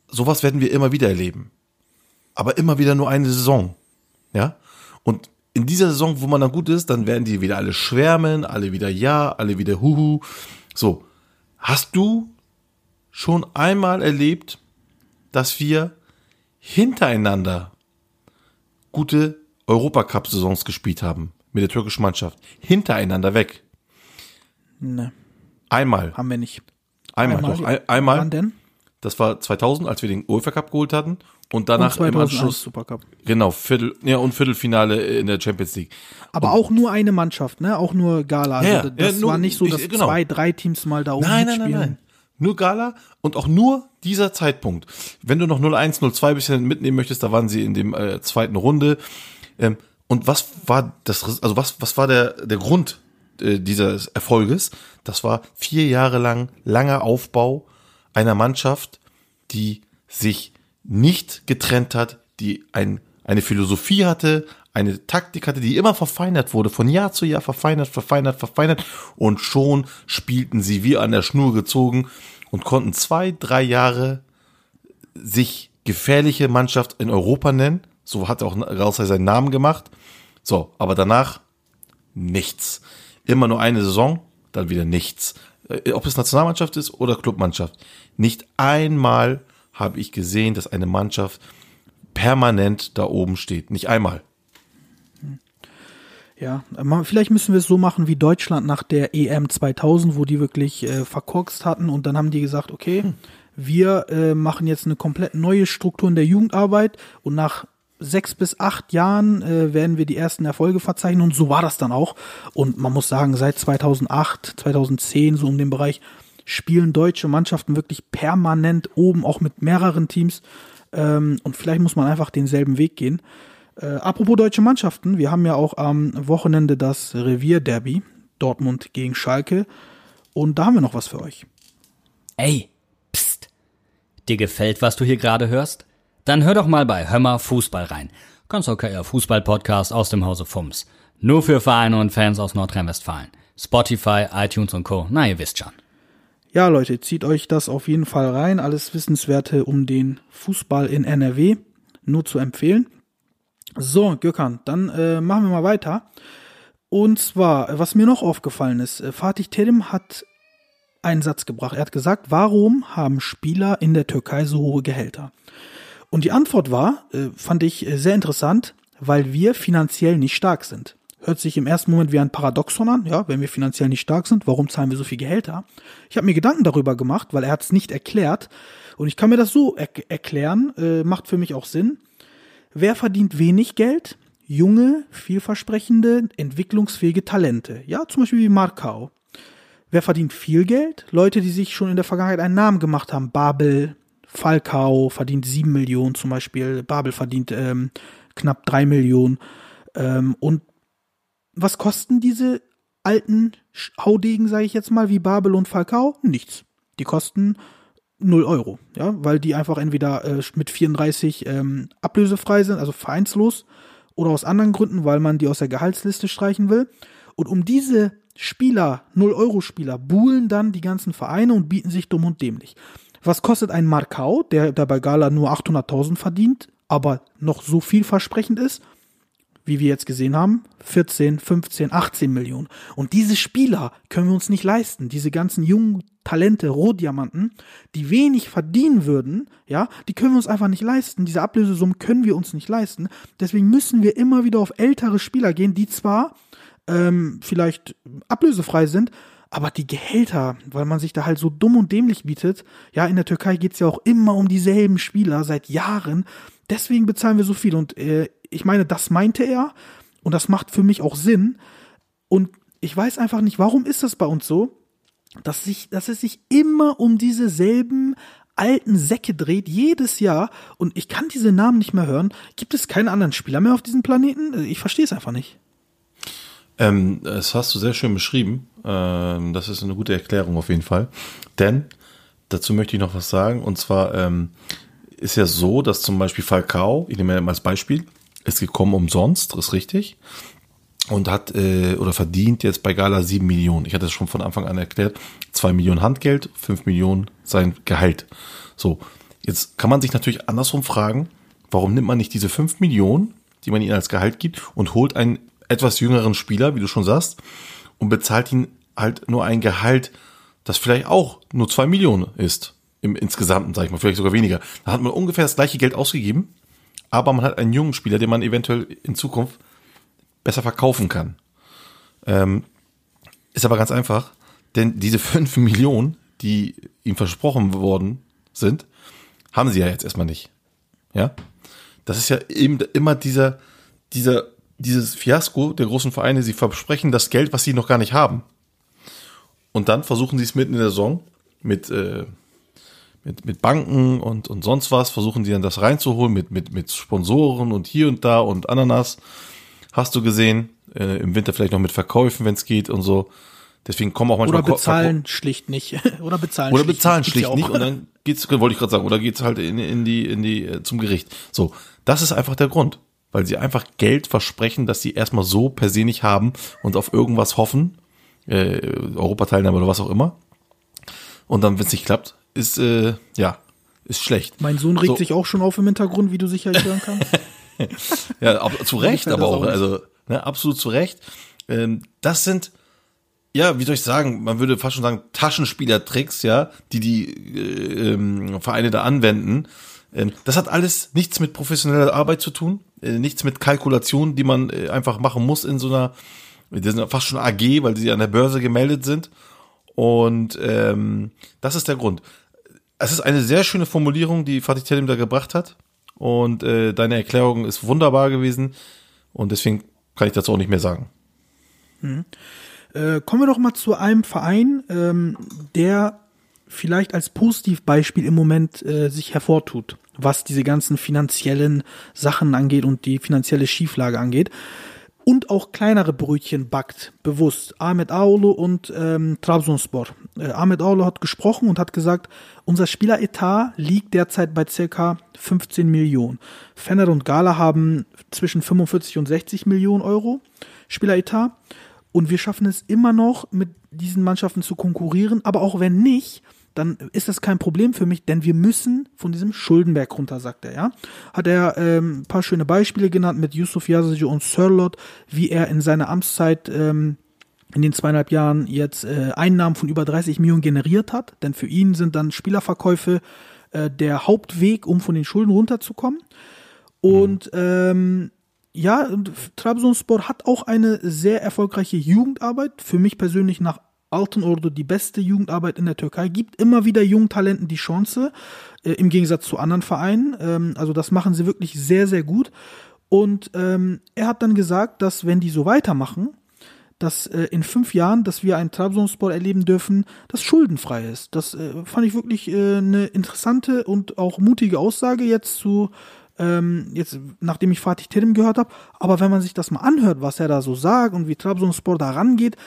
sowas werden wir immer wieder erleben. Aber immer wieder nur eine Saison. Ja? Und in dieser Saison, wo man dann gut ist, dann werden die wieder alle schwärmen, alle wieder ja, alle wieder huhu. So. Hast du schon einmal erlebt, dass wir hintereinander gute Europacup-Saisons gespielt haben mit der türkischen Mannschaft? Hintereinander weg. Ne, Einmal. haben wir nicht. Einmal, doch. Ein, einmal. Wann denn? Das war 2000, als wir den UEFA Cup geholt hatten. Und Und danach im 2001 Anschluss, Supercup. genau, Viertel, ja, und Viertelfinale in der Champions League. Aber auch nur eine Mannschaft, ne? Auch nur Gala. Also Ja, ja, das ja, nur- war nicht so, dass ich- genau. zwei, drei Teams mal da oben Nein, nein, nein, nein. Nur Gala und auch nur dieser Zeitpunkt. Wenn du noch 0-1, 0-2 bisschen mitnehmen möchtest, da waren sie in dem äh, zweiten Runde. Ähm, und was war das, also was, was war der, der Grund äh, dieses Erfolges? Das war vier Jahre lang langer Aufbau einer Mannschaft, die sich nicht getrennt hat, die ein, eine Philosophie hatte, eine Taktik hatte, die immer verfeinert wurde, von Jahr zu Jahr verfeinert, verfeinert, verfeinert und schon spielten sie wie an der Schnur gezogen und konnten zwei, drei Jahre sich gefährliche Mannschaft in Europa nennen. So hat auch Rausser seinen Namen gemacht. So, aber danach nichts. Immer nur eine Saison, dann wieder nichts. Äh, Ob es Nationalmannschaft ist oder Clubmannschaft. Nicht einmal habe ich gesehen, dass eine Mannschaft permanent da oben steht. Nicht einmal. Ja, vielleicht müssen wir es so machen wie Deutschland nach der EM 2000, wo die wirklich äh, verkorkst hatten und dann haben die gesagt, okay, wir äh, machen jetzt eine komplett neue Struktur in der Jugendarbeit und nach sechs bis acht Jahren äh, werden wir die ersten Erfolge verzeichnen und so war das dann auch. Und man muss sagen, seit 2008, 2010, so um den Bereich, spielen deutsche Mannschaften wirklich permanent oben, auch mit mehreren Teams. Ähm, und vielleicht muss man einfach denselben Weg gehen. Äh, apropos deutsche Mannschaften, wir haben ja auch am Wochenende das Revierderby, Dortmund gegen Schalke. Und da haben wir noch was für euch. Ey, pst. Dir gefällt, was du hier gerade hörst? Dann hör doch mal bei Hömmer Fußball rein. Ganz okayer Fußball-Podcast aus dem Hause Fums. Nur für Vereine und Fans aus Nordrhein-Westfalen. Spotify, iTunes und Co. Na, ihr wisst schon. Ja, Leute, zieht euch das auf jeden Fall rein. Alles Wissenswerte um den Fußball in NRW. Nur zu empfehlen. So, Gökhan, dann äh, machen wir mal weiter. Und zwar, was mir noch aufgefallen ist, äh, Fatih Terim hat einen Satz gebracht. Er hat gesagt, warum haben Spieler in der Türkei so hohe Gehälter? Und die Antwort war, äh, fand ich äh, sehr interessant, weil wir finanziell nicht stark sind. Hört sich im ersten Moment wie ein Paradoxon an, ja, wenn wir finanziell nicht stark sind, warum zahlen wir so viel Gehälter? Ich habe mir Gedanken darüber gemacht, weil er hat es nicht erklärt und ich kann mir das so er erklären, äh, macht für mich auch Sinn. Wer verdient wenig Geld? Junge, vielversprechende, entwicklungsfähige Talente. Ja, zum Beispiel wie Markau. Wer verdient viel Geld? Leute, die sich schon in der Vergangenheit einen Namen gemacht haben. Babel, Falcao verdient sieben Millionen zum Beispiel. Babel verdient ähm, knapp drei Millionen. Ähm, und was kosten diese alten Haudegen, sage ich jetzt mal, wie Babel und Falcao? Nichts. Die kosten 0 Euro, ja, weil die einfach entweder äh, mit 34 ähm, ablösefrei sind, also vereinslos, oder aus anderen Gründen, weil man die aus der Gehaltsliste streichen will. Und um diese Spieler, 0-Euro-Spieler, buhlen dann die ganzen Vereine und bieten sich dumm und dämlich. Was kostet ein Markau, der, der bei Gala nur 800.000 verdient, aber noch so vielversprechend ist? Wie wir jetzt gesehen haben, 14, 15, 18 Millionen. Und diese Spieler können wir uns nicht leisten. Diese ganzen jungen Talente, Rohdiamanten, die wenig verdienen würden, ja, die können wir uns einfach nicht leisten. Diese Ablösesummen können wir uns nicht leisten. Deswegen müssen wir immer wieder auf ältere Spieler gehen, die zwar ähm, vielleicht ablösefrei sind, aber die Gehälter, weil man sich da halt so dumm und dämlich bietet, ja, in der Türkei geht's ja auch immer um dieselben Spieler seit Jahren. Deswegen bezahlen wir so viel. Und äh, ich meine, das meinte er. Und das macht für mich auch Sinn. Und ich weiß einfach nicht, warum ist das bei uns so, dass, sich, dass es sich immer um diese selben alten Säcke dreht, jedes Jahr. Und ich kann diese Namen nicht mehr hören. Gibt es keine anderen Spieler mehr auf diesem Planeten? Ich verstehe es einfach nicht. Ähm, das hast du sehr schön beschrieben. Ähm, das ist eine gute Erklärung auf jeden Fall. Denn dazu möchte ich noch was sagen. Und zwar ähm, ist ja so, dass zum Beispiel Falcao, ich nehme mal als Beispiel, ist gekommen umsonst, ist richtig. Und hat äh, oder verdient jetzt bei Gala sieben Millionen. Ich hatte es schon von Anfang an erklärt. zwei Millionen Handgeld, fünf Millionen sein Gehalt. So, jetzt kann man sich natürlich andersrum fragen, warum nimmt man nicht diese fünf Millionen, die man ihnen als Gehalt gibt, und holt einen etwas jüngeren Spieler, wie du schon sagst, und bezahlt ihn halt nur ein Gehalt, das vielleicht auch nur zwei Millionen ist. Im insgesamten, sag ich mal, vielleicht sogar weniger. Da hat man ungefähr das gleiche Geld ausgegeben, aber man hat einen jungen Spieler, den man eventuell in Zukunft besser verkaufen kann. Ähm, ist aber ganz einfach, denn diese [LAUGHS] fünf Millionen, die ihm versprochen worden sind, haben sie ja jetzt erstmal nicht. Ja? Das ist ja eben immer dieser, dieser dieses Fiasko der großen Vereine, sie versprechen das Geld, was sie noch gar nicht haben. Und dann versuchen sie es mitten in der Saison mit, äh, mit, mit Banken und, und sonst was, versuchen sie dann das reinzuholen mit, mit, mit Sponsoren und hier und da und Ananas. Hast du gesehen, äh, im Winter vielleicht noch mit Verkäufen, wenn es geht und so. Deswegen kommen auch manchmal Oder bezahlen schlicht nicht. [LAUGHS] oder bezahlen oder schlicht bezahlen nicht. schlicht nicht. Und dann [LAUGHS] geht's, wollte ich gerade sagen, oder geht's halt in, in die, in die, äh, zum Gericht. So. Das ist einfach der Grund weil sie einfach Geld versprechen, das sie erstmal so per se nicht haben und auf irgendwas hoffen, äh, Europateilnahme oder was auch immer. Und dann, wenn es nicht klappt, ist äh, ja ist schlecht. Mein Sohn regt so. sich auch schon auf im Hintergrund, wie du sicherlich hören kannst. [LAUGHS] ja, ab, zu Recht, aber auch, also ne, absolut zu Recht. Ähm, das sind ja, wie soll ich sagen, man würde fast schon sagen Taschenspielertricks, ja, die die äh, ähm, Vereine da anwenden. Ähm, das hat alles nichts mit professioneller Arbeit zu tun. Äh, nichts mit Kalkulationen, die man äh, einfach machen muss in so einer, die sind fast schon AG, weil sie an der Börse gemeldet sind. Und ähm, das ist der Grund. Es ist eine sehr schöne Formulierung, die Fatih Terim da gebracht hat. Und äh, deine Erklärung ist wunderbar gewesen. Und deswegen kann ich dazu auch nicht mehr sagen. Mhm. Äh, kommen wir doch mal zu einem Verein, ähm, der vielleicht als Positivbeispiel im Moment äh, sich hervortut was diese ganzen finanziellen Sachen angeht und die finanzielle Schieflage angeht. Und auch kleinere Brötchen backt, bewusst. Ahmed Aolo und ähm, Trabzonspor. Äh, Ahmed Aolo hat gesprochen und hat gesagt, unser Spieleretat liegt derzeit bei circa 15 Millionen. Fenner und Gala haben zwischen 45 und 60 Millionen Euro Spieleretat. Und wir schaffen es immer noch, mit diesen Mannschaften zu konkurrieren. Aber auch wenn nicht, dann ist das kein Problem für mich, denn wir müssen von diesem Schuldenberg runter, sagt er, ja. Hat er ähm, ein paar schöne Beispiele genannt mit Yusuf Yazid und Sörlot, wie er in seiner Amtszeit ähm, in den zweieinhalb Jahren jetzt äh, Einnahmen von über 30 Millionen generiert hat. Denn für ihn sind dann Spielerverkäufe äh, der Hauptweg, um von den Schulden runterzukommen. Und ähm, ja, Trabzonspor hat auch eine sehr erfolgreiche Jugendarbeit. Für mich persönlich nach Altenordu die beste Jugendarbeit in der Türkei. Gibt immer wieder jungen Talenten die Chance, äh, im Gegensatz zu anderen Vereinen. Ähm, also das machen sie wirklich sehr, sehr gut. Und ähm, er hat dann gesagt, dass wenn die so weitermachen, dass äh, in fünf Jahren, dass wir einen Trabzonspor erleben dürfen, das schuldenfrei ist. Das äh, fand ich wirklich äh, eine interessante und auch mutige Aussage jetzt zu ähm, jetzt nachdem ich Fatih Terim gehört habe. Aber wenn man sich das mal anhört, was er da so sagt und wie Trabzonspor da rangeht,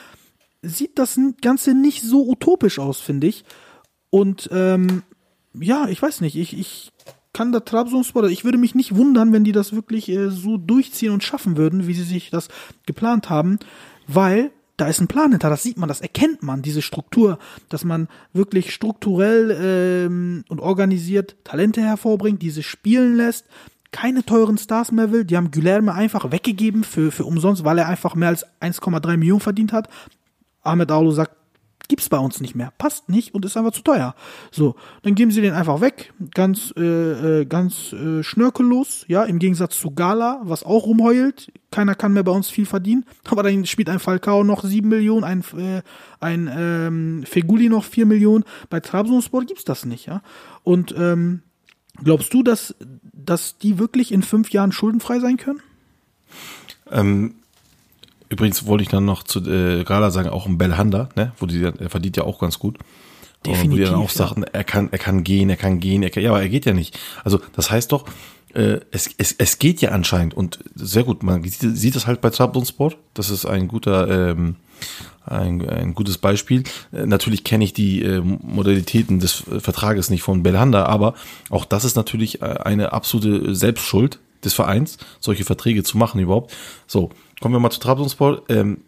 sieht das Ganze nicht so utopisch aus, finde ich. Und ähm, ja, ich weiß nicht, ich, ich kann der Trabzonspor, ich würde mich nicht wundern, wenn die das wirklich äh, so durchziehen und schaffen würden, wie sie sich das geplant haben, weil da ist ein Plan hinter, das sieht man, das erkennt man, diese Struktur, dass man wirklich strukturell ähm, und organisiert Talente hervorbringt, diese spielen lässt, keine teuren Stars mehr will. Die haben Guilherme einfach weggegeben für, für umsonst, weil er einfach mehr als 1,3 Millionen verdient hat. Ahmed Aulu sagt, gibt's bei uns nicht mehr, passt nicht und ist einfach zu teuer. So, dann geben sie den einfach weg, ganz äh, äh, ganz äh, schnörkellos, ja, im Gegensatz zu Gala, was auch rumheult. Keiner kann mehr bei uns viel verdienen, [LAUGHS] aber dann spielt ein Falcao noch sieben Millionen, ein äh, ein ähm, Feguli noch vier Millionen. Bei Trabzonspor gibt's das nicht, ja. Und ähm, glaubst du, dass dass die wirklich in fünf Jahren schuldenfrei sein können? Ähm, übrigens wollte ich dann noch zu äh, Gala sagen, auch ein Belhanda, ne, wo die, er verdient ja auch ganz gut. Definitiv, Und wo die dann auch sagten, er kann, er kann gehen, er kann gehen, er kann, ja, aber er geht ja nicht. Also das heißt doch, äh, es, es, es geht ja anscheinend und sehr gut, man sieht, sieht es halt bei Trabzonspor, das ist ein guter, ähm, ein, ein gutes Beispiel. Äh, natürlich kenne ich die äh, Modalitäten des äh, Vertrages nicht von Belhanda, aber auch das ist natürlich äh, eine absolute Selbstschuld des Vereins, solche Verträge zu machen überhaupt. So, kommen wir mal zu Trabzonspor. Ähm,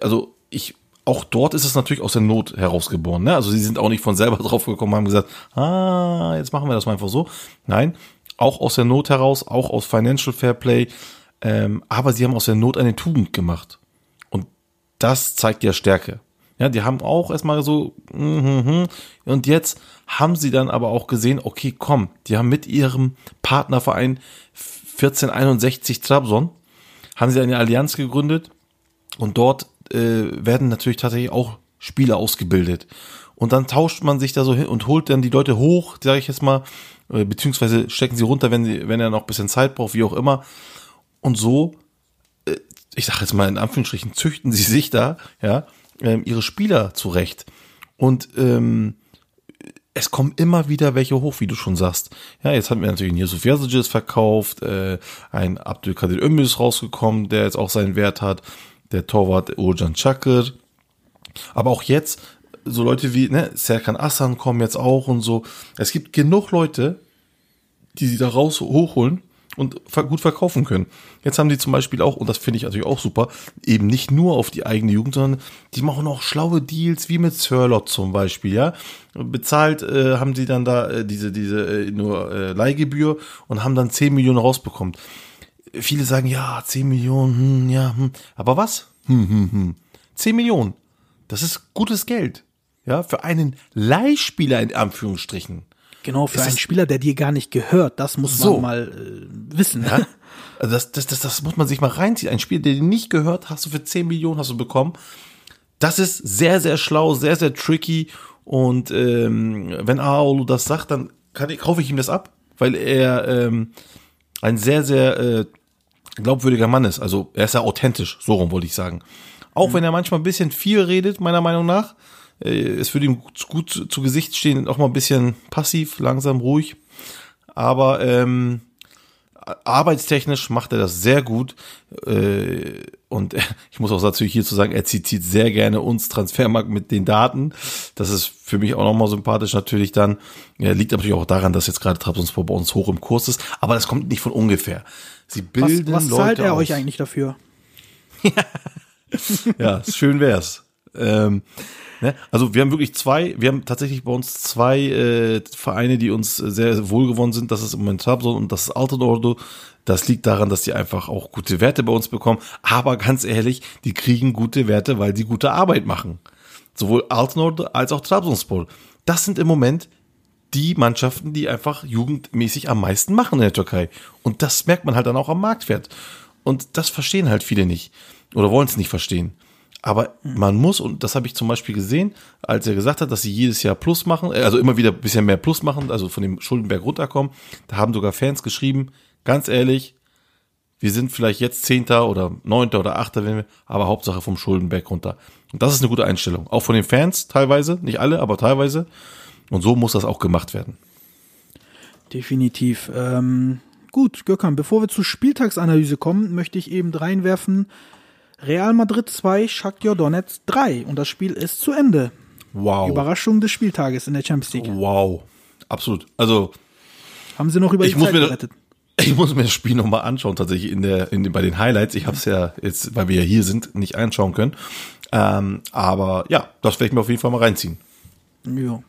also ich auch dort ist es natürlich aus der Not herausgeboren. Ne? Also sie sind auch nicht von selber [LAUGHS] drauf gekommen, haben gesagt, ah, jetzt machen wir das mal einfach so. Nein, auch aus der Not heraus, auch aus Financial Fair Play. Ähm, aber sie haben aus der Not eine Tugend gemacht. Und das zeigt ja Stärke. Ja, die haben auch erstmal so, mhm, und jetzt haben sie dann aber auch gesehen, okay, komm, die haben mit ihrem Partnerverein 1461 Trabzon, haben sie eine Allianz gegründet und dort äh, werden natürlich tatsächlich auch Spieler ausgebildet. Und dann tauscht man sich da so hin und holt dann die Leute hoch, sage ich jetzt mal, äh, beziehungsweise stecken sie runter, wenn, sie, wenn er noch ein bisschen Zeit braucht, wie auch immer. Und so, äh, ich sage jetzt mal in Anführungsstrichen, züchten sie sich da, ja, ähm, ihre Spieler zurecht. Und ähm, es kommen immer wieder welche hoch, wie du schon sagst. Ja, jetzt hat mir natürlich ein Yusuf Yazicis verkauft, äh, ein Abdülkadir ist rausgekommen, der jetzt auch seinen Wert hat, der Torwart Urjan Çakır. Aber auch jetzt, so Leute wie, ne, Serkan Aslan kommen jetzt auch und so. Es gibt genug Leute, die sie da raus hochholen und gut verkaufen können. Jetzt haben die zum Beispiel auch, und das finde ich natürlich auch super, eben nicht nur auf die eigene Jugend, sondern die machen auch schlaue Deals, wie mit Sirlot zum Beispiel, ja. Bezahlt äh, haben sie dann da äh, diese, diese äh, nur äh, Leihgebühr und haben dann 10 Millionen rausbekommen. Viele sagen, ja, 10 Millionen, hm, ja, hm. aber was? Hm, hm, hm. 10 Millionen. Das ist gutes Geld. Ja, für einen Leihspieler in Anführungsstrichen. Genau, für Ist einen Spieler, der dir gar nicht gehört, das muss So. man mal äh, wissen. Ja? Also das, das, das, das muss man sich mal reinziehen. Ein Spiel, der dir nicht gehört, hast du für 10 Millionen hast du bekommen. Das ist sehr, sehr schlau, sehr, sehr tricky. Und ähm, wenn Aolu das sagt, dann kann ich, kaufe ich ihm das ab, weil er ähm, ein sehr, sehr äh, glaubwürdiger Mann ist. Also er ist ja authentisch, so rum wollte ich sagen. Auch wenn er manchmal ein bisschen viel redet, meiner Meinung nach. Äh, es würde ihm gut, zu, zu Gesicht stehen, auch mal ein bisschen passiv, langsam, ruhig. Aber ähm, arbeitstechnisch macht er das sehr gut. Äh, und [LAUGHS] ich muss auch natürlich hierzu sagen, er zitiert sehr gerne uns Transfermarkt mit den Daten. Das ist für mich auch nochmal sympathisch natürlich dann. Ja, liegt natürlich auch daran, dass jetzt gerade Trabzonspor bei uns hoch im Kurs ist. Aber das kommt nicht von ungefähr. Sie Was, bilden was Leute zahlt er aus. euch eigentlich dafür? [LAUGHS] ja, schön wär's. Ähm, ne? Also wir haben wirklich zwei, wir haben tatsächlich bei uns zwei äh, Vereine, die uns sehr wohlgewonnen sind. Das ist im Moment Trabzon und das ist Altenordo. Das liegt daran, dass die einfach auch gute Werte bei uns bekommen. Aber ganz ehrlich, die kriegen gute Werte, weil die gute Arbeit machen. Sowohl Altenordo als auch Trabzonspor. Das sind im Moment die Mannschaften, die einfach jugendmäßig am meisten machen in der Türkei. Und das merkt man halt dann auch am Marktwert. Und das verstehen halt viele nicht oder wollen es nicht verstehen. Aber man muss, und das habe ich zum Beispiel gesehen, als er gesagt hat, dass sie jedes Jahr Plus machen, äh, also immer wieder ein bisschen mehr Plus machen, also von dem Schuldenberg runterkommen, da haben sogar Fans geschrieben, ganz ehrlich, wir sind vielleicht jetzt Zehnter oder Neunter oder Achter, wenn wir, aber Hauptsache vom Schuldenberg runter. Und das ist eine gute Einstellung. Auch von den Fans teilweise, nicht alle, aber teilweise. Und so muss das auch gemacht werden. Definitiv. Ähm, gut, Gökhan, bevor wir zur Spieltagsanalyse kommen, möchte ich eben reinwerfen, Real Madrid 2, Shakhtar Donetsk 3 und das Spiel ist zu Ende. Wow. Überraschung des Spieltages in der Champions League. Wow. Absolut. Also, Haben sie noch über die Ich muss Zeit mir- gerettet. [LAUGHS] ich muss mir das Spiel nochmal anschauen, tatsächlich in der, in, den- bei den Highlights. Ich habe es ja jetzt, weil wir ja hier sind, nicht anschauen können. Ähm, aber ja, das werde ich mir auf jeden Fall mal reinziehen. Ja.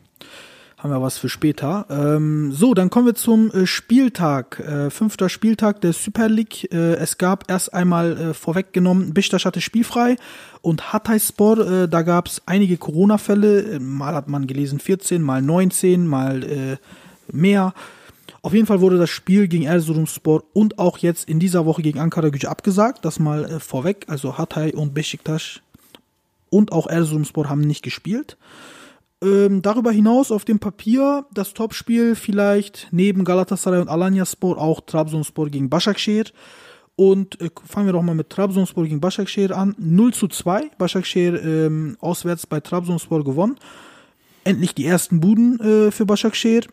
Haben wir was für später. Ähm, so, dann kommen wir zum äh, Spieltag. Äh, fünfter Spieltag der Super League. Äh, es gab erst einmal äh, vorweggenommen, Beşiktaş hatte spielfrei und Hatayspor, äh, da gab es einige Corona-Fälle. Äh, Mal hat man gelesen 14, mal 19, mal mehr. Auf jeden Fall wurde das Spiel gegen Erzurumspor und auch jetzt in dieser Woche gegen Ankara Gücü abgesagt. Das mal vorweg. Also Hatay und Beşiktaş und auch Erzurumspor haben nicht gespielt. Ähm, darüber hinaus auf dem Papier das Topspiel vielleicht neben Galatasaray und Alanyaspor auch Trabzonspor gegen Başakşehir. Und äh, fangen wir doch mal mit Trabzonspor gegen Başakşehir an. 0 zu 2. Başakşehir ähm, auswärts bei Trabzonspor gewonnen. Endlich die ersten Buden äh, für Başakşehir.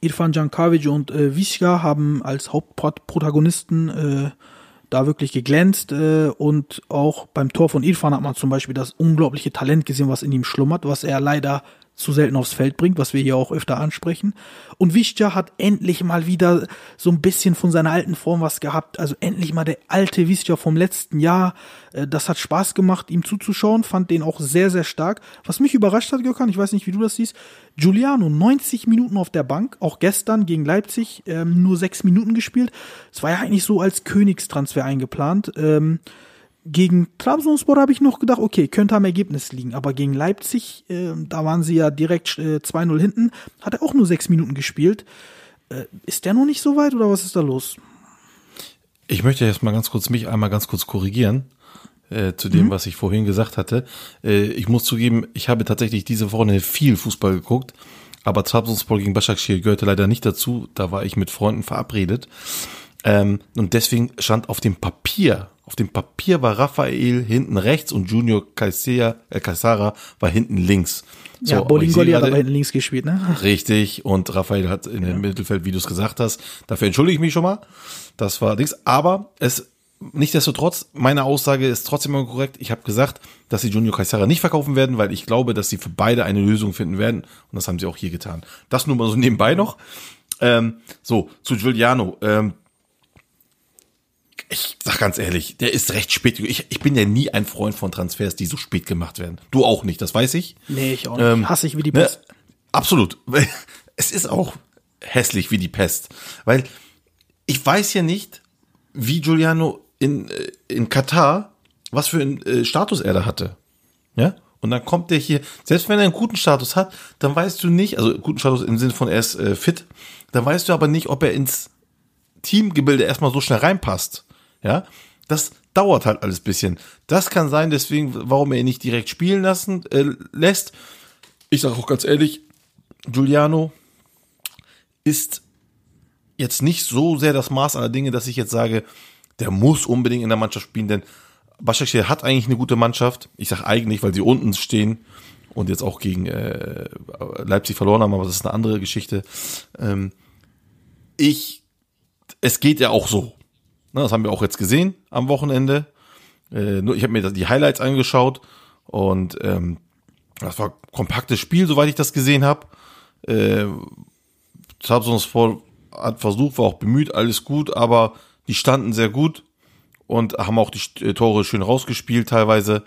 Irfan Cankavic und äh, Vizca haben als Hauptprotagonisten äh, da wirklich geglänzt äh, und auch beim Tor von Irfan hat man zum Beispiel das unglaubliche Talent gesehen, was in ihm schlummert, was er leider zu selten aufs Feld bringt, was wir hier auch öfter ansprechen. Und Vizca hat endlich mal wieder so ein bisschen von seiner alten Form was gehabt. Also endlich mal der alte Vizca vom letzten Jahr. Äh, Das hat Spaß gemacht, ihm zuzuschauen. Fand den auch sehr, sehr stark. Was mich überrascht hat, Gökhan, ich weiß nicht, wie du das siehst. Giuliano, 90 Minuten auf der Bank. Auch gestern gegen Leipzig ähm, nur sechs Minuten gespielt. Es war ja eigentlich so als Königstransfer eingeplant. Ähm, gegen Trabzonspor habe ich noch gedacht, okay, könnte am Ergebnis liegen. Aber gegen Leipzig, äh, da waren sie ja direkt äh, 2-0 hinten, hat er auch nur sechs Minuten gespielt. Äh, ist der noch nicht so weit oder was ist da los? Ich möchte jetzt mal ganz kurz mich einmal ganz kurz korrigieren äh, zu dem, was ich vorhin gesagt hatte. Äh, ich muss zugeben, ich habe tatsächlich diese Woche viel Fußball geguckt, aber Trabzonspor gegen Başakşehir gehörte leider nicht dazu. Da war ich mit Freunden verabredet. Ähm, und deswegen stand auf dem Papier, auf dem Papier war Raphael hinten rechts und Junior Caesara, äh, Caesara war hinten links. ja, aber ich Bolingoli hat aber hinten links gespielt, ne? [LAUGHS] Richtig, und Raphael hat in dem Mittelfeld, wie du es gesagt hast. Dafür entschuldige ich mich schon mal. Das war nichts. Aber es, nichtsdestotrotz, meine Aussage ist trotzdem immer korrekt. Ich habe gesagt, dass sie Junior Caesara nicht verkaufen werden, weil ich glaube, dass sie für beide eine Lösung finden werden. Und das haben sie auch hier getan. Das nur mal so nebenbei noch. Ähm, so, zu Giuliano. Ähm, ich sag ganz ehrlich, der ist recht spät. Ich, ich bin ja nie ein Freund von Transfers, die so spät gemacht werden. Du auch nicht, das weiß ich. Nee, ich auch nicht. Ähm, Hasse ich wie die ne, Pest. Absolut. [LAUGHS] Es ist auch hässlich wie die Pest. Weil ich weiß ja nicht, wie Giuliano in, äh, in Katar, was für einen äh, Status er da hatte. Ja? Und dann kommt der hier, selbst wenn er einen guten Status hat, dann weißt du nicht, also guten Status im Sinne von er ist äh, fit, dann weißt du aber nicht, ob er ins Teamgebilde erstmal so schnell reinpasst. Ja, das dauert halt alles bisschen. Das kann sein, deswegen, warum er ihn nicht direkt spielen lassen äh, lässt. Ich sage auch ganz ehrlich, Giuliano ist jetzt nicht so sehr das Maß aller Dinge, dass ich jetzt sage, der muss unbedingt in der Mannschaft spielen, denn Başakşehir hat eigentlich eine gute Mannschaft. Ich sage eigentlich, weil sie unten stehen und jetzt auch gegen äh, Leipzig verloren haben, aber das ist eine andere Geschichte. Ähm, ich, es geht ja auch so. Na, das haben wir auch jetzt gesehen am Wochenende. Äh, nur ich habe mir die Highlights angeschaut und ähm, das war kompaktes Spiel, soweit ich das gesehen habe. Äh, Trabzonspor hat versucht, war auch bemüht, alles gut, aber die standen sehr gut und haben auch die äh, Tore schön rausgespielt teilweise.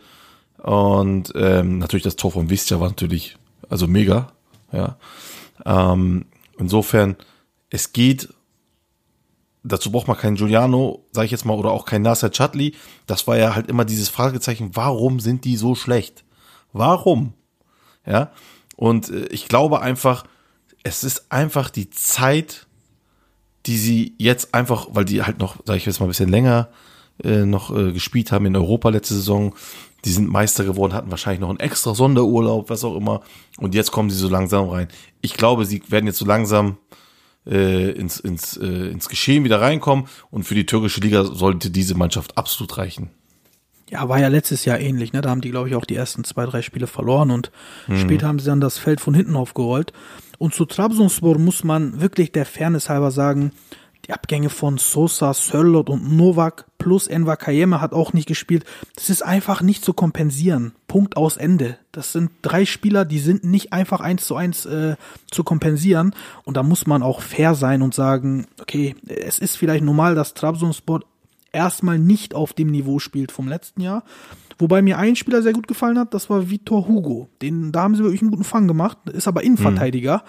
Und ähm, natürlich das Tor von Visca war natürlich also mega. Ja. Ähm, insofern, es geht. Dazu braucht man keinen Giuliano, sage ich jetzt mal, oder auch keinen Nasser Chadli. Das war ja halt immer dieses Fragezeichen, warum sind die so schlecht? Warum? Ja. Und äh, ich glaube einfach, es ist einfach die Zeit, die sie jetzt einfach, weil die halt noch, sage ich jetzt mal, ein bisschen länger äh, noch äh, gespielt haben in Europa letzte Saison, die sind Meister geworden, hatten wahrscheinlich noch einen extra Sonderurlaub, was auch immer. Und jetzt kommen sie so langsam rein. Ich glaube, sie werden jetzt so langsam äh, ins, ins, äh, ins Geschehen wieder reinkommen. Und für die türkische Liga sollte diese Mannschaft absolut reichen. Ja, war ja letztes Jahr ähnlich, ne? Da haben die, glaube ich, auch die ersten zwei, drei Spiele verloren und später haben sie dann das Feld von hinten aufgerollt. Und zu Trabzonspor muss man wirklich der Fairness halber sagen, die Abgänge von Sosa, Sörlot und Novak plus Enver Kayeme hat auch nicht gespielt. Das ist einfach nicht zu kompensieren. Punkt aus Ende. Das sind drei Spieler, die sind nicht einfach eins zu eins äh, zu kompensieren. Und da muss man auch fair sein und sagen, okay, es ist vielleicht normal, dass Trabzonspor erstmal nicht auf dem Niveau spielt vom letzten Jahr. Wobei mir ein Spieler sehr gut gefallen hat, das war Vitor Hugo. Den, da haben sie wirklich einen guten Fang gemacht, ist aber Innenverteidiger.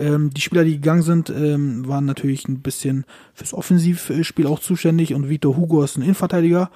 Ähm, die Spieler, die gegangen sind, ähm, waren natürlich ein bisschen fürs Offensivspiel auch zuständig und Vitor Hugo ist ein Innenverteidiger.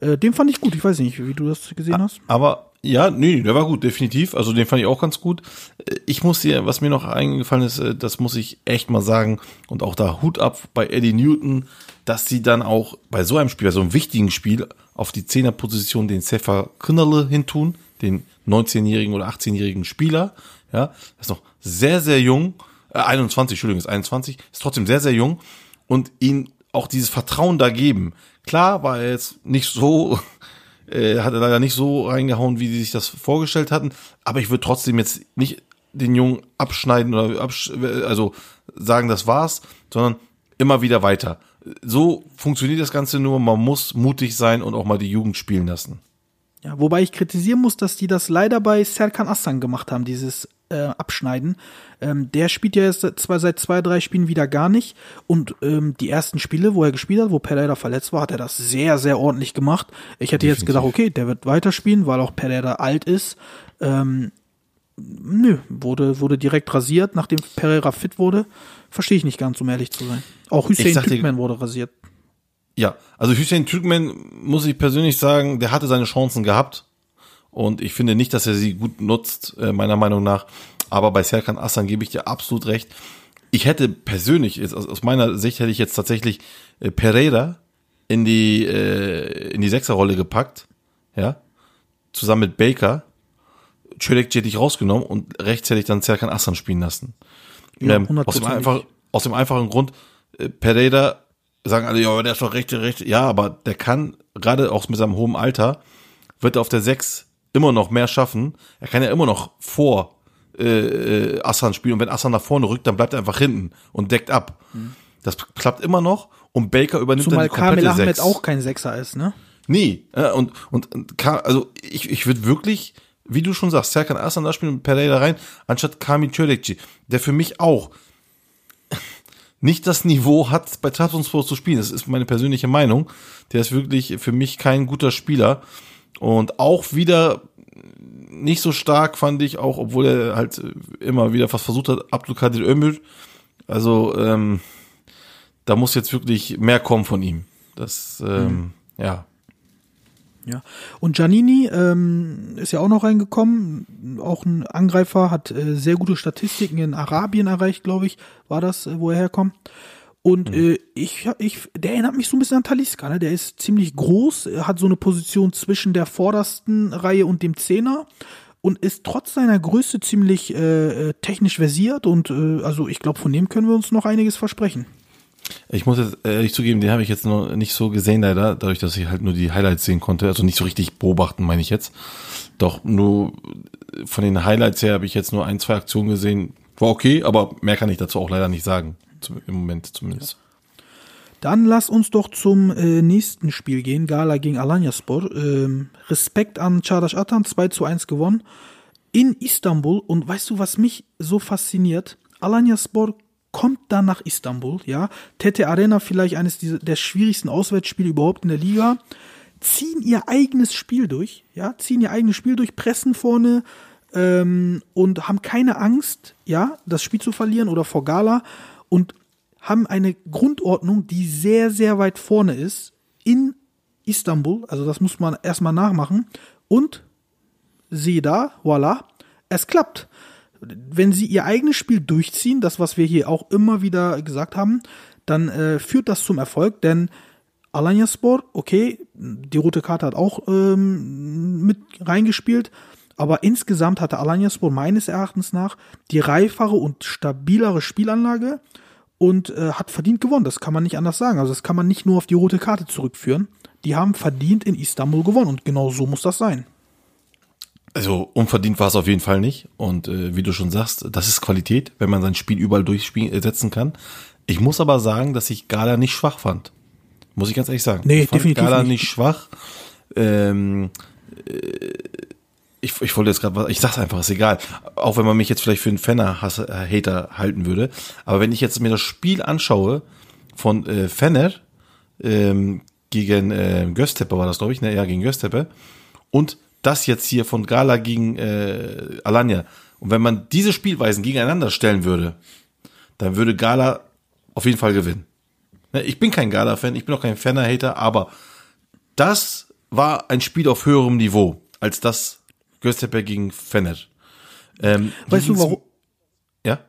Äh, den fand ich gut, ich weiß nicht, wie du das gesehen hast. Aber ja, nee, der war gut, definitiv. Also den fand ich auch ganz gut. Äh, Ich muss dir, was mir noch eingefallen ist, äh, das muss ich echt mal sagen, und auch da Hut ab bei Eddie Newton, dass sie dann auch bei so einem Spiel, bei so einem wichtigen Spiel, auf die Zehnerposition den Sefa Kınnalı hintun, den 19-jährigen oder 18-jährigen Spieler. Ja, ist noch sehr, sehr jung. Äh, 21, Entschuldigung, ist 21, ist trotzdem sehr, sehr jung. Und ihn auch dieses Vertrauen da geben. Klar war er jetzt nicht so [LAUGHS] äh, hat er leider nicht so reingehauen, wie sie sich das vorgestellt hatten. Aber ich würde trotzdem jetzt nicht den Jungen abschneiden oder absch also sagen, das war's, sondern immer wieder weiter. So funktioniert das Ganze nur. Man muss mutig sein und auch mal die Jugend spielen lassen. Ja, wobei ich kritisieren muss, dass die das leider bei Serkan Aslan gemacht haben, dieses äh, Abschneiden. Ähm, der spielt ja jetzt zwar seit zwei, drei Spielen wieder gar nicht. Und ähm, die ersten Spiele, wo er gespielt hat, wo Pereira verletzt war, hat er das sehr, sehr ordentlich gemacht. Ich hätte jetzt gedacht, okay, der wird weiterspielen, weil auch Pereira alt ist. Ähm, nö, wurde, wurde direkt rasiert, nachdem Pereira fit wurde. Verstehe ich nicht ganz, um ehrlich zu sein. Auch Hussein Türkmen wurde rasiert. Ja, also Hüseyin Türkmen muss ich persönlich sagen, der hatte seine Chancen gehabt. Und ich finde nicht, dass er sie gut nutzt, äh, meiner Meinung nach. Aber bei Serkan Aslan gebe ich dir absolut recht. Ich hätte persönlich, jetzt aus, meiner Sicht hätte ich jetzt tatsächlich äh, Pereira in die, äh, in die Sechserrolle gepackt. Ja. Zusammen mit Baker. Çelik hätte ich rausgenommen und rechts hätte ich dann Serkan Aslan spielen lassen. Ja, ähm, aus, dem einfach, aus dem einfachen Grund, äh, Pereira sagen alle, ja, der ist doch rechte, rechte. Ja, aber der kann, gerade auch mit seinem hohen Alter, wird er auf der 6 immer noch mehr schaffen. Er kann ja immer noch vor äh, äh, Assan spielen und wenn Assan nach vorne rückt, dann bleibt er einfach hinten und deckt ab. Das klappt immer noch und Baker übernimmt Zumal dann die komplette Kamil Ahmed 6. auch kein Sechser ist, ne? Nee, äh, und, und, also ich, ich würde wirklich, wie du schon sagst, Serkan Aslan da spielen und Pereira rein, anstatt Kamil Çörekci, der für mich auch nicht das Niveau hat, bei Trabzonspor zu spielen. Das ist meine persönliche Meinung. Der ist wirklich für mich kein guter Spieler. Und auch wieder nicht so stark fand ich, auch obwohl er halt immer wieder fast versucht hat, Abdulkadir Ömür. Also ähm, da muss jetzt wirklich mehr kommen von ihm. Das, ähm, ja. Ja. Und Giannini ähm, ist ja auch noch reingekommen. Auch ein Angreifer, hat äh, sehr gute Statistiken in Arabien erreicht, glaube ich, war das, äh, wo er herkommt. Und äh, ich, ich, der erinnert mich so ein bisschen an Taliska, ne? Der ist ziemlich groß, er hat so eine Position zwischen der vordersten Reihe und dem Zehner und ist trotz seiner Größe ziemlich äh, äh, technisch versiert und äh, also ich glaube, von dem können wir uns noch einiges versprechen. Ich muss jetzt ehrlich zugeben, den habe ich jetzt noch nicht so gesehen leider, dadurch, dass ich halt nur die Highlights sehen konnte. Also nicht so richtig beobachten, meine ich jetzt. Doch nur von den Highlights her habe ich jetzt nur ein, zwei Aktionen gesehen. War okay, aber mehr kann ich dazu auch leider nicht sagen. Im Moment zumindest. Dann lass uns doch zum äh, nächsten Spiel gehen. Gala gegen Alanyaspor. Ähm, Respekt an Çağdaş Atan, 2 zu 1 gewonnen. In Istanbul. Und weißt du, was mich so fasziniert? Alanyaspor kommt dann nach Istanbul, ja, Tete Arena vielleicht eines der schwierigsten Auswärtsspiele überhaupt in der Liga, ziehen ihr eigenes Spiel durch, ja, ziehen ihr eigenes Spiel durch, pressen vorne ähm, und haben keine Angst, ja, das Spiel zu verlieren oder vor Gala und haben eine Grundordnung, die sehr, sehr weit vorne ist in Istanbul, also das muss man erstmal nachmachen. Und siehe da, voila, es klappt. Wenn sie ihr eigenes Spiel durchziehen, das, was wir hier auch immer wieder gesagt haben, dann äh, führt das zum Erfolg, denn Alanyaspor, okay, die rote Karte hat auch ähm, mit reingespielt, aber insgesamt hatte Alanyaspor meines Erachtens nach die reifere und stabilere Spielanlage und äh, hat verdient gewonnen. Das kann man nicht anders sagen. Also das kann man nicht nur auf die rote Karte zurückführen. Die haben verdient in Istanbul gewonnen und genau so muss das sein. Also unverdient war es auf jeden Fall nicht. Und äh, wie du schon sagst, das ist Qualität, wenn man sein Spiel überall durchsetzen kann. Ich muss aber sagen, dass ich Gala nicht schwach fand. Muss ich ganz ehrlich sagen. Nee, ich fand definitiv Gala nicht. nicht schwach. Ähm, äh, ich, ich wollte jetzt gerade was, ich sag's einfach, ist egal. Auch wenn man mich jetzt vielleicht für einen Fenner Hasse, äh, halten würde. Aber wenn ich jetzt mir das Spiel anschaue von äh, Fenner ähm, gegen äh, Göztepe war das, glaube ich, ne? Ja, gegen Göztepe. Und das jetzt hier von Gala gegen äh, Alanya. Und wenn man diese Spielweisen gegeneinander stellen würde, dann würde Gala auf jeden Fall gewinnen. Ne, Ich bin kein Gala-Fan, ich bin auch kein Fenner-Hater, aber das war ein Spiel auf höherem Niveau als das Göztepe gegen Fenner. Ähm, Weißt du, warum? Ja?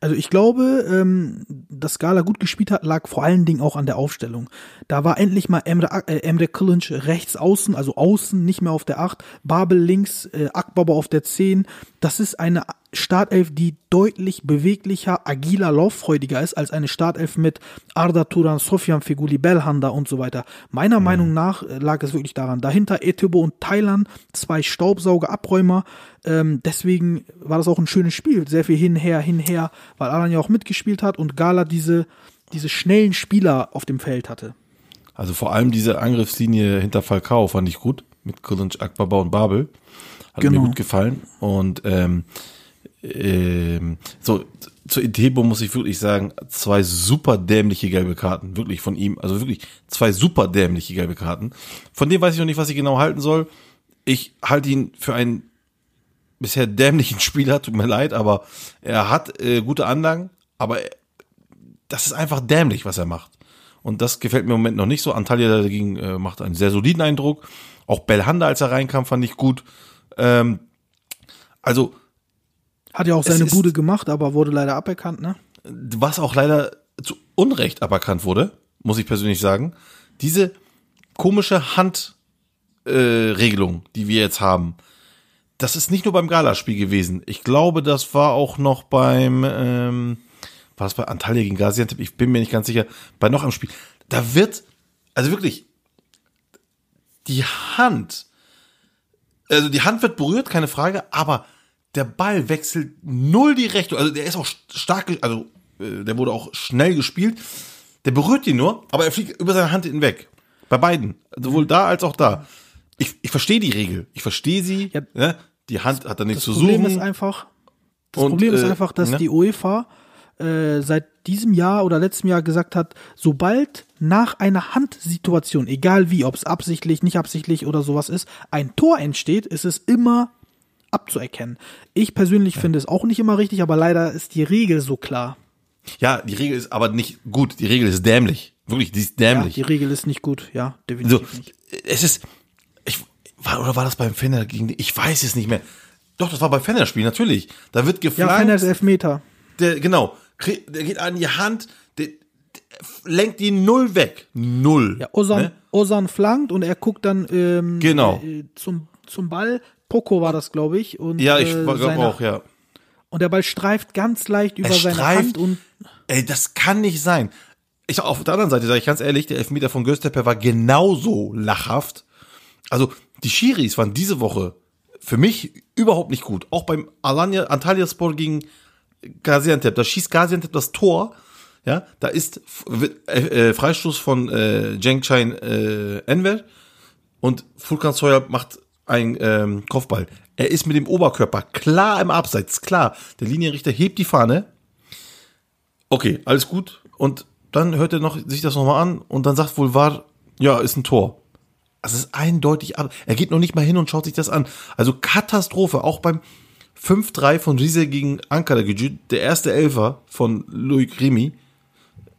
Also ich glaube, ähm, dass Gala gut gespielt hat, lag vor allen Dingen auch an der Aufstellung. Da war endlich mal Emre, äh, Emre Kılınç rechts außen, also außen, nicht mehr auf der 8, Babel links, äh, Akbaba auf der 10. Das ist eine Startelf, die deutlich beweglicher, agiler, lauffreudiger ist als eine Startelf mit Arda Turan, Sofyan Feguli, Belhanda und so weiter. Meiner Meinung nach äh, lag es wirklich daran. Dahinter Etebo und Thailand, zwei Staubsauger-Abräumer. Ähm, deswegen war das auch ein schönes Spiel. Sehr viel hinher, hinher, weil Alan ja auch mitgespielt hat und Gala diese, diese schnellen Spieler auf dem Feld hatte. Also vor allem diese Angriffslinie hinter Falcao fand ich gut. Mit Kılınç, Akbaba und Babel. Hat Genau. mir gut gefallen. Und ähm, ähm, so, zu Etebo muss ich wirklich sagen, zwei super dämliche gelbe Karten. Wirklich von ihm. Also wirklich zwei super dämliche gelbe Karten. Von dem weiß ich noch nicht, was ich genau halten soll. Ich halte ihn für einen bisher dämlichen [LAUGHS] Spieler, tut mir leid, aber er hat äh, gute Anlagen, aber er, das ist einfach dämlich, was er macht. Und das gefällt mir im Moment noch nicht so. Antalya dagegen äh, macht einen sehr soliden Eindruck. Auch Belhanda, als er reinkam, fand ich gut. Ähm, also, Hat ja auch seine Bude gemacht, aber wurde leider aberkannt, ne? was auch leider zu Unrecht aberkannt wurde, muss ich persönlich sagen, diese komische Handregelung, äh, die wir jetzt haben, das ist nicht nur beim Galaspiel gewesen. Ich glaube, das war auch noch beim, ähm, war das bei Antalya gegen Gaziantep? Ich bin mir nicht ganz sicher. Bei noch einem Spiel. Da wird, also wirklich, die Hand, also die Hand wird berührt, keine Frage, aber der Ball wechselt null die Richtung. Also der ist auch stark, also äh, der wurde auch schnell gespielt. Der berührt ihn nur, aber er fliegt über seine Hand hinweg. Bei beiden. Sowohl da als auch da. Ich, ich verstehe die Regel. Ich verstehe sie. Ja. ne? Die Hand hat da nichts Das zu Problem suchen. ist einfach, das Und, Problem ist äh, einfach, dass ne? die UEFA äh, seit diesem Jahr oder letztem Jahr gesagt hat, sobald nach einer Handsituation, egal wie, ob es absichtlich, nicht absichtlich oder sowas ist, ein Tor entsteht, ist es immer abzuerkennen. Ich persönlich finde es auch nicht immer richtig, aber leider ist die Regel so klar. Ja, die Regel ist aber nicht gut. Die Regel ist dämlich. Wirklich, die ist Ja, dämlich. die Regel ist nicht gut, ja, so, definitiv nicht. es ist, ich, war, oder war das beim Fenner gegen, ich weiß es nicht mehr. Doch, das war beim Fenner-Spiel, natürlich. Da wird Ja, geflankt. keiner ist Elfmeter. der, genau, der geht an die Hand, der, der lenkt die null weg. Null. Ja, Osan, Ne? Osan flankt und er guckt dann ähm, Genau. äh, zum, zum Ball. Poco war das, glaube ich. Und, Ja, ich äh, glaube auch, ja. Und der Ball streift ganz leicht über Er seine streift, Hand und ey, das kann nicht sein. Ich auf der anderen Seite sage ich ganz ehrlich, der Elfmeter von Göztepe war genauso lachhaft. Also, die Schiris waren diese Woche für mich überhaupt nicht gut. Auch beim Alanya, Antalyaspor gegen Gaziantep. Da schießt Gaziantep das Tor. Ja, da ist äh, äh, Freistoß von äh, Cenkchain äh, Enver und Fulkan Sawyer macht einen ähm, Kopfball. Er ist mit dem Oberkörper klar im Abseits, klar. Der Linienrichter hebt die Fahne. Okay, alles gut. Und dann hört er noch, sich das nochmal an und dann sagt wohl war, ja, ist ein Tor. Also es ist eindeutig ab. Er geht noch nicht mal hin und schaut sich das an. Also Katastrophe, auch beim 5-3 von Riese gegen Ankara Gücü, der erste Elfer von Louis Remy.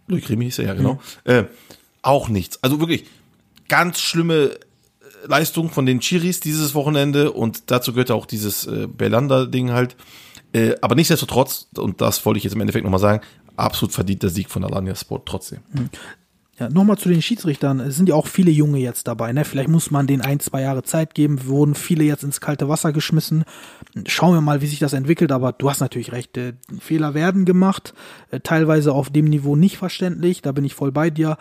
Louis Remy ist er ja, genau. Äh, auch nichts. Also wirklich ganz schlimme Leistung von den Chiris dieses Wochenende und dazu gehört auch dieses äh, Belander-Ding halt. Äh, aber nichtsdestotrotz, und das wollte ich jetzt im Endeffekt nochmal sagen, absolut verdienter Sieg von Alanya Sport trotzdem. Ja, nochmal zu den Schiedsrichtern. Es sind ja auch viele Junge jetzt dabei. Ne? Vielleicht muss man denen ein, zwei Jahre Zeit geben. Wurden viele jetzt ins kalte Wasser geschmissen. Schauen wir mal, wie sich das entwickelt. Aber du hast natürlich recht. Äh, Fehler werden gemacht. Äh, teilweise auf dem Niveau nicht verständlich. Da bin ich voll bei dir.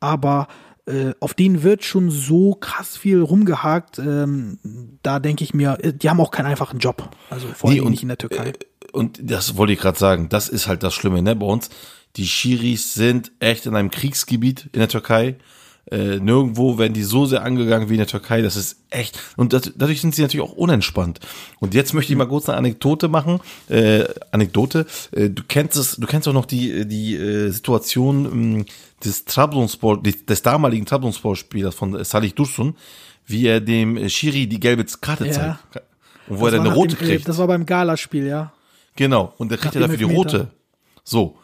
Aber äh, auf denen wird schon so krass viel rumgehakt. Ähm, da denke ich mir, äh, die haben auch keinen einfachen Job. Also vor allem Nee, nicht in der Türkei. Äh, und das wollte ich gerade sagen. Das ist halt das Schlimme, ne? Bei uns, die Schiris sind echt in einem Kriegsgebiet in der Türkei. Äh, nirgendwo werden die so sehr angegangen wie in der Türkei. Das ist echt. Und das, dadurch sind sie natürlich auch unentspannt. Und jetzt möchte ich mal kurz eine Anekdote machen. Äh, Anekdote. Äh, du kennst es, du kennst auch noch die, die äh, Situation mh, des Trabzonspor, des, damaligen Trabzonspor-Spielers von Salih Dursun, wie er dem Schiri die gelbe Karte Ja. zeigt. Und wo Das er dann eine rote dem, kriegt. Das war beim Galaspiel, ja. Genau, und der kriegt ja dafür die rote. So.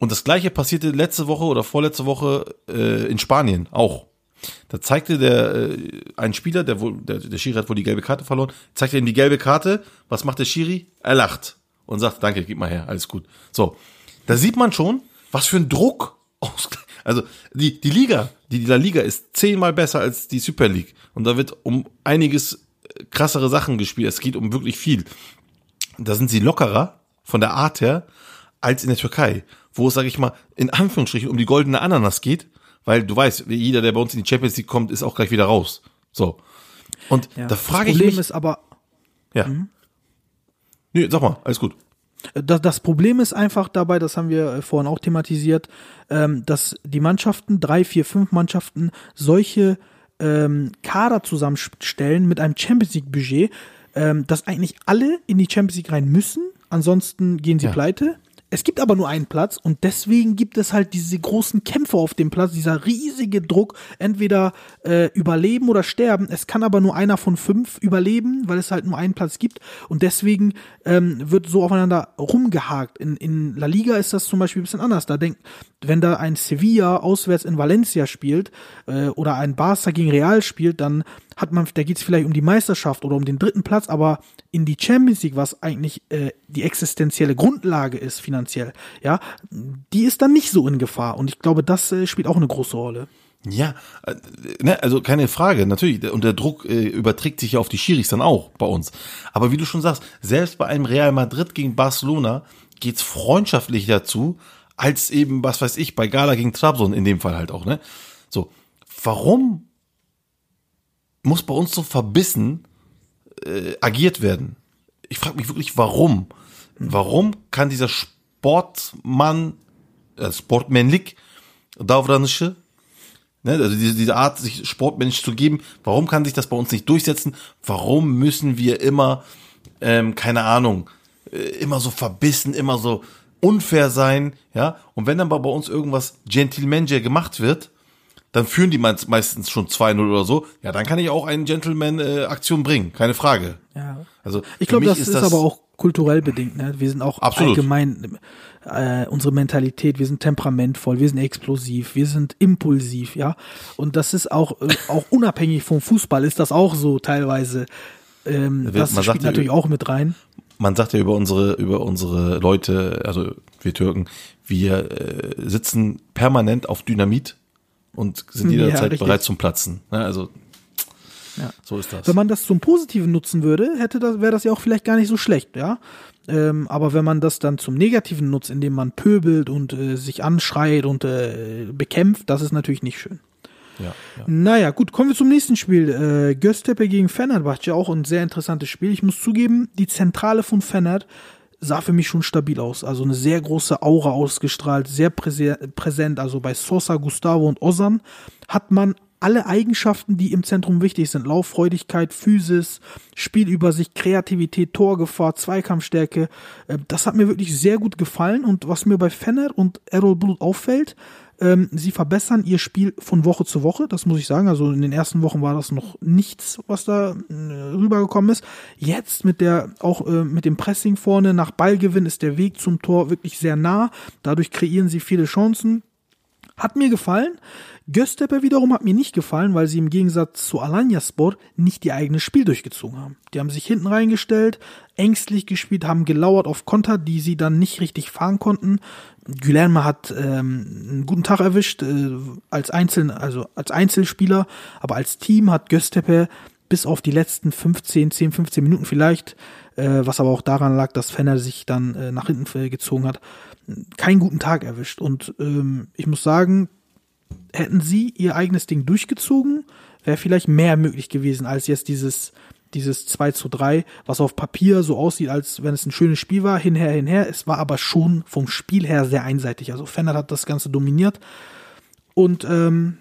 Und das gleiche passierte letzte Woche oder vorletzte Woche äh, in Spanien auch. Da zeigte der äh, ein Spieler, der wohl der, der Schiri hat wohl die gelbe Karte verloren, zeigte ihm die gelbe Karte. Was macht der Schiri? Er lacht und sagt: "Danke, gib mal her, alles gut." So, da sieht man schon, was für ein Druck. Also die die Liga, die, die Liga ist zehnmal besser als die Super League und da wird um einiges äh, krassere Sachen gespielt. Es geht um wirklich viel da sind sie lockerer von der Art her als in der Türkei, wo es, sage ich mal, in Anführungsstrichen um die goldene Ananas geht, weil du weißt, jeder, der bei uns in die Champions League kommt, ist auch gleich wieder raus. So. Und ja. da frage das ich Problem mich, ist aber, ja. Nee, sag mal, alles gut. Das, das Problem ist einfach dabei, das haben wir äh, vorhin auch thematisiert, ähm, dass die Mannschaften, drei, vier, fünf Mannschaften, solche ähm, Kader zusammenstellen mit einem Champions League Budget, ähm, dass eigentlich alle in die Champions League rein müssen, ansonsten gehen sie Ja. pleite. Es gibt aber nur einen Platz und deswegen gibt es halt diese großen Kämpfe auf dem Platz, dieser riesige Druck, entweder äh, überleben oder sterben. Es kann aber nur einer von fünf überleben, weil es halt nur einen Platz gibt und deswegen ähm, wird so aufeinander rumgehakt. In, in La Liga ist das zum Beispiel ein bisschen anders. Da denkt, wenn da ein Sevilla auswärts in Valencia spielt äh, oder ein Barca gegen Real spielt, dann hat man, da geht es vielleicht um die Meisterschaft oder um den dritten Platz, aber in die Champions League, was eigentlich äh, die existenzielle Grundlage ist finanziell, ja, die ist dann nicht so in Gefahr. Und ich glaube, das äh, spielt auch eine große Rolle. Ja, äh, ne, also keine Frage, natürlich. Und der Druck äh, überträgt sich ja auf die Schiris dann auch bei uns. Aber wie du schon sagst, selbst bei einem Real Madrid gegen Barcelona geht's freundschaftlich dazu, als eben, was weiß ich, bei Gala gegen Trabzon in dem Fall halt auch, ne? So, warum muss bei uns so verbissen äh, agiert werden? Ich frage mich wirklich, warum? Warum kann dieser Sportmann, äh, Sportmännlich, Davranışı, Ne, also diese, diese Art, sich sportmännisch zu geben, warum kann sich das bei uns nicht durchsetzen? Warum müssen wir immer, ähm, keine Ahnung, äh, immer so verbissen, immer so unfair sein, ja? Und wenn dann bei bei uns irgendwas Gentleman gemacht wird, dann führen die meist- meistens schon 2-0 oder so, ja, dann kann ich auch eine Gentleman-Aktion bringen, keine Frage. Ja. Also Ich glaube, das ist, aber auch kulturell bedingt. Ne? Wir sind auch Absolut. allgemein äh, unsere Mentalität. Wir sind temperamentvoll, wir sind explosiv, wir sind impulsiv, ja. Und das ist auch äh, auch unabhängig vom Fußball ist das auch so teilweise. Ähm, Man das sagt spielt ja, natürlich auch mit rein. man sagt ja über unsere über unsere Leute, also wir Türken, wir äh, sitzen permanent auf Dynamit und sind [LAUGHS] Ja, jederzeit richtig. bereit zum Platzen. Ne? Also Ja. so ist das. Wenn man das zum Positiven nutzen würde, hätte das, wäre das ja auch vielleicht gar nicht so schlecht, ja. Ähm, aber wenn man das dann zum Negativen nutzt, indem man pöbelt und äh, sich anschreit und äh, bekämpft, das ist natürlich nicht schön. ja, ja. Naja, gut, kommen wir zum nächsten Spiel. Äh, Göztepe gegen Fenerbahce, auch ein sehr interessantes Spiel. Ich muss zugeben, die Zentrale von Fener sah für mich schon stabil aus. Also eine sehr große Aura ausgestrahlt, sehr präse präsent. Also bei Sosa, Gustavo und Ozan hat man alle Eigenschaften, die im Zentrum wichtig sind. Lauffreudigkeit, Physis, Spielübersicht, Kreativität, Torgefahr, Zweikampfstärke. Äh, das hat mir wirklich sehr gut gefallen. Und was mir bei Fenner und Errol Blut auffällt, ähm, sie verbessern ihr Spiel von Woche zu Woche, das muss ich sagen. Also in den ersten Wochen war das noch nichts, was da äh, rübergekommen ist. Jetzt mit der, auch äh, mit dem Pressing vorne nach Ballgewinn ist der Weg zum Tor wirklich sehr nah. Dadurch kreieren sie viele Chancen. Hat mir gefallen. Göztepe wiederum hat mir nicht gefallen, weil sie im Gegensatz zu Alanyaspor nicht ihr eigenes Spiel durchgezogen haben. Die haben sich hinten reingestellt, ängstlich gespielt, haben gelauert auf Konter, die sie dann nicht richtig fahren konnten. Guilherme hat ähm, einen guten Tag erwischt äh, als Einzel, also als Einzelspieler, aber als Team hat Göztepe bis auf die letzten 15, 10, 15 Minuten vielleicht, äh, was aber auch daran lag, dass Fenner sich dann äh, nach hinten äh, gezogen hat, keinen guten Tag erwischt. Und ähm, ich muss sagen, hätten sie ihr eigenes Ding durchgezogen, wäre vielleicht mehr möglich gewesen als jetzt dieses dieses 2 zu 3, was auf Papier so aussieht, als wenn es ein schönes Spiel war, hinher, hinher. Es war aber schon vom Spiel her sehr einseitig. Also Fennert hat das Ganze dominiert. Und ähm,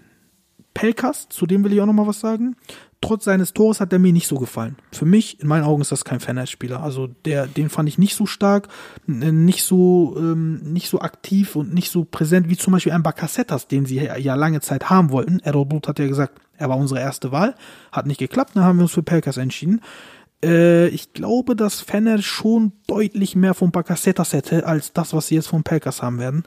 Pelkas, zu dem will ich auch noch mal was sagen. Trotz seines Tores hat er mir nicht so gefallen. Für mich, in meinen Augen, ist das kein Fennert-Spieler. Also der, den fand ich nicht so stark, nicht so, ähm, nicht so aktiv und nicht so präsent wie zum Beispiel ein Bacassettas, den sie ja lange Zeit haben wollten. Errol Blut hat ja gesagt, er war unsere erste Wahl, hat nicht geklappt, dann haben wir uns für Pelkas entschieden. Äh, ich glaube, dass Fenner schon deutlich mehr von Bacassettas hätte, als das, was sie jetzt von Pelkas haben werden.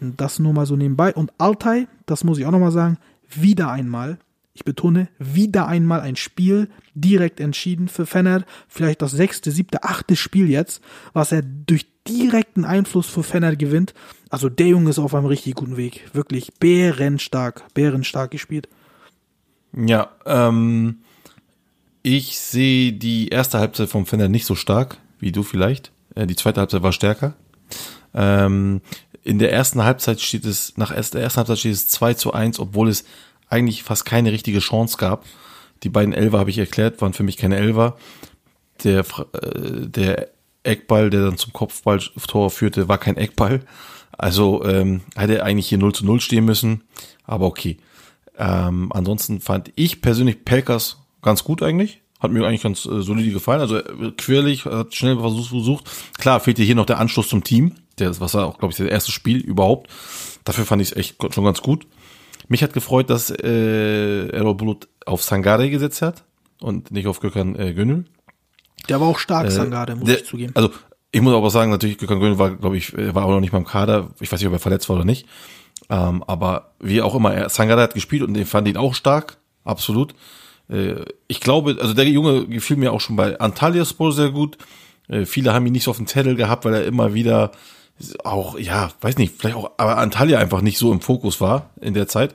Das nur mal so nebenbei. Und Altai, das muss ich auch nochmal sagen, wieder einmal, ich betone, wieder einmal ein Spiel direkt entschieden für Fenner. Vielleicht das sechste, siebte, achte Spiel jetzt, was er durch direkten Einfluss für Fenner gewinnt. Also der Junge ist auf einem richtig guten Weg. Wirklich bärenstark, bärenstark gespielt. Ja, ähm, ich sehe die erste Halbzeit vom Fender nicht so stark wie du vielleicht. Äh, die zweite Halbzeit war stärker. Ähm, in der ersten Halbzeit steht es, nach der ersten Halbzeit steht es 2 zu 1, obwohl es eigentlich fast keine richtige Chance gab. Die beiden Elfer habe ich erklärt, waren für mich keine Elfer. Der, äh, der Eckball, der dann zum Kopfballtor führte, war kein Eckball. Also ähm, hätte eigentlich hier 0 zu 0 stehen müssen. Aber okay. Ähm, ansonsten fand ich persönlich Pelkas ganz gut eigentlich. Hat mir eigentlich ganz äh, solide gefallen. Also äh, quirlig, hat schnell versucht, versucht. Klar, fehlt hier noch der Anschluss zum Team. Der, was war auch, glaube ich, das erste Spiel überhaupt. Dafür fand ich es echt schon ganz gut. Mich hat gefreut, dass äh, Errol Bulut auf Sangare gesetzt hat und nicht auf Gökhan äh, Gönül. Der war auch stark, äh, Sangare, muss der, ich zugeben. Also ich muss aber sagen, natürlich, Gökhan Gönül war, glaube ich, äh, war auch noch nicht beim Kader. Ich weiß nicht, ob er verletzt war oder nicht. Ähm, aber wie auch immer, er, Sangare hat gespielt und ich fand ihn auch stark, absolut. Äh, ich glaube, also der Junge gefiel mir auch schon bei Antalyaspor sehr gut. Äh, viele haben ihn nicht so auf dem Zettel gehabt, weil er immer wieder auch, ja, weiß nicht, vielleicht auch, aber Antalya einfach nicht so im Fokus war in der Zeit.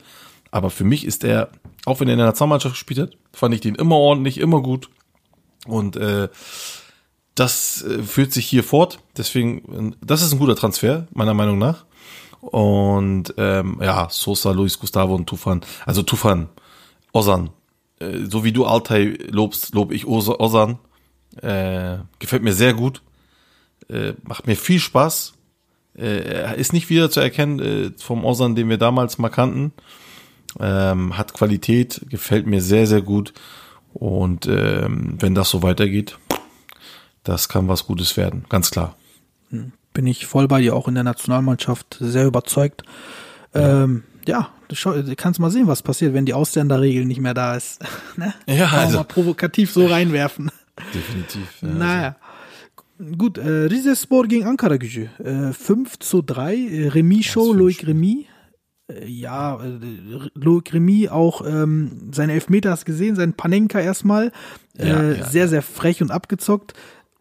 Aber für mich ist er, auch wenn er in der Nationalmannschaft gespielt hat, fand ich den immer ordentlich, immer gut. Und äh, das äh, führt sich hier fort. Deswegen, das ist ein guter Transfer, meiner Meinung nach. Und ähm, ja, Sosa, Luis Gustavo und Tufan. Also Tufan, Osan. Äh, so wie du Altai lobst, lob ich Osan. Äh, gefällt mir sehr gut. Äh, macht mir viel Spaß. Äh, er ist nicht wieder zu erkennen äh, vom Osan, den wir damals mal kannten. Ähm, hat Qualität, gefällt mir sehr, sehr gut. Und ähm, wenn das so weitergeht, das kann was Gutes werden, ganz klar. Hm bin ich voll bei dir, auch in der Nationalmannschaft sehr überzeugt. Ja, ähm, ja du kannst mal sehen, was passiert, wenn die Ausländerregel nicht mehr da ist. [LAUGHS] ne? Ja, also. mal provokativ so reinwerfen. Definitiv. Ja, naja. Also. Gut, äh, Rizespor gegen Ankara Gücü. Äh, 5 zu 3. Äh, Remis Show, Loic Remy. Äh, ja, äh, Loic Remy auch ähm, seine Elfmeter hast gesehen, sein Panenka erstmal. Äh, ja, ja, sehr, sehr frech und abgezockt.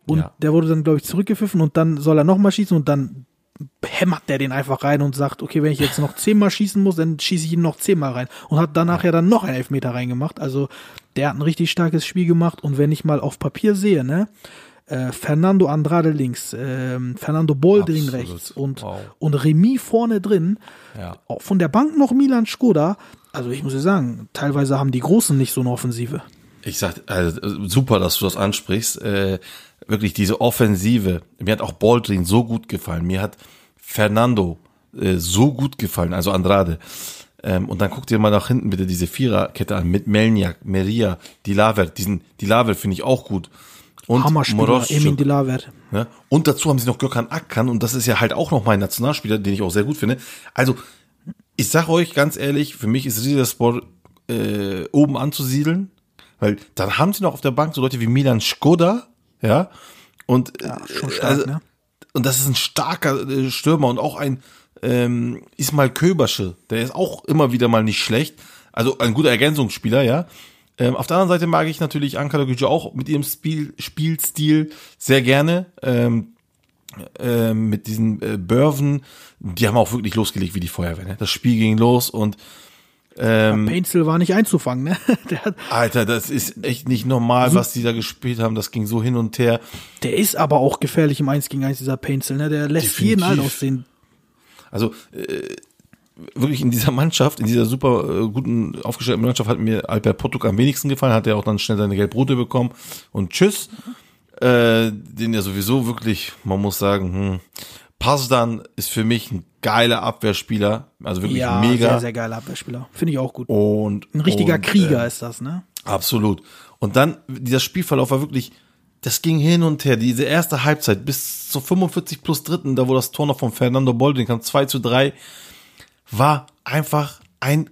Und ja. der wurde dann, glaube ich, zurückgepfiffen und dann soll er nochmal schießen und dann hämmert der den einfach rein und sagt, okay, wenn ich jetzt noch zehnmal schießen muss, dann schieße ich ihn noch zehnmal rein. Und hat danach ja dann noch einen Elfmeter reingemacht. Also der hat ein richtig starkes Spiel gemacht. Und wenn ich mal auf Papier sehe, ne, äh, Fernando Andrade links, äh, Fernando Boldrin Absolut. rechts und, wow. und Remy vorne drin. Ja. Von der Bank noch Milan Skoda. Also ich muss ja sagen, teilweise haben die Großen nicht so eine Offensive. Ich sag, also, super, dass du das ansprichst. Äh, wirklich diese Offensive. Mir hat auch Baldwin so gut gefallen. Mir hat Fernando äh, so gut gefallen, also Andrade. Ähm, und dann guck dir mal nach hinten bitte diese Viererkette an mit Melniak, Meria, Dilaver. Diesen Dilaver finde ich auch gut. Und Hammerspieler, Moroschuk. Emin Dilaver. Ne? Und dazu haben sie noch Gökhan Akkan und das ist ja halt auch noch mein Nationalspieler, den ich auch sehr gut finde. Also, ich sag euch ganz ehrlich, für mich ist Rizaspor äh, oben anzusiedeln, weil dann haben sie noch auf der Bank so Leute wie Milan Skoda, ja, und Ja, äh, stark, also, ne? und das ist ein starker äh, Stürmer und auch ein ähm, Ismail Köbersche, der ist auch immer wieder mal nicht schlecht. Also ein guter Ergänzungsspieler, ja. Ähm, auf der anderen Seite mag ich natürlich Ankara Gücü auch mit ihrem Spiel, Spielstil sehr gerne. Ähm, ähm, mit diesen äh, Börven, die haben auch wirklich losgelegt wie die Feuerwehr. Ne? Das Spiel ging los und ähm, Painzel war nicht einzufangen, ne? [LAUGHS] Alter, das ist echt nicht normal, was die da gespielt haben. Das ging so hin und her. der ist aber auch gefährlich im 1 gegen 1, dieser Painzel, ne? Der lässt Definitiv. jeden alt aussehen. Also äh, wirklich in dieser Mannschaft, in dieser super äh, guten aufgestellten Mannschaft hat mir Albert Potuk am wenigsten gefallen, hat er auch dann schnell seine Gelb-Rote bekommen und tschüss. Äh, den ja sowieso wirklich, man muss sagen, hm, Pasdan ist für mich ein geiler Abwehrspieler, also wirklich Ja, mega. sehr, sehr geiler Abwehrspieler. Finde ich auch gut. Und Ein richtiger und, Krieger äh, ist das, ne? Absolut. Und dann, dieser Spielverlauf war wirklich, das ging hin und her. Diese erste Halbzeit bis zur 45 plus dritten, da wo das Tor noch von Fernando Bolding kam, 2 zu 3, war einfach ein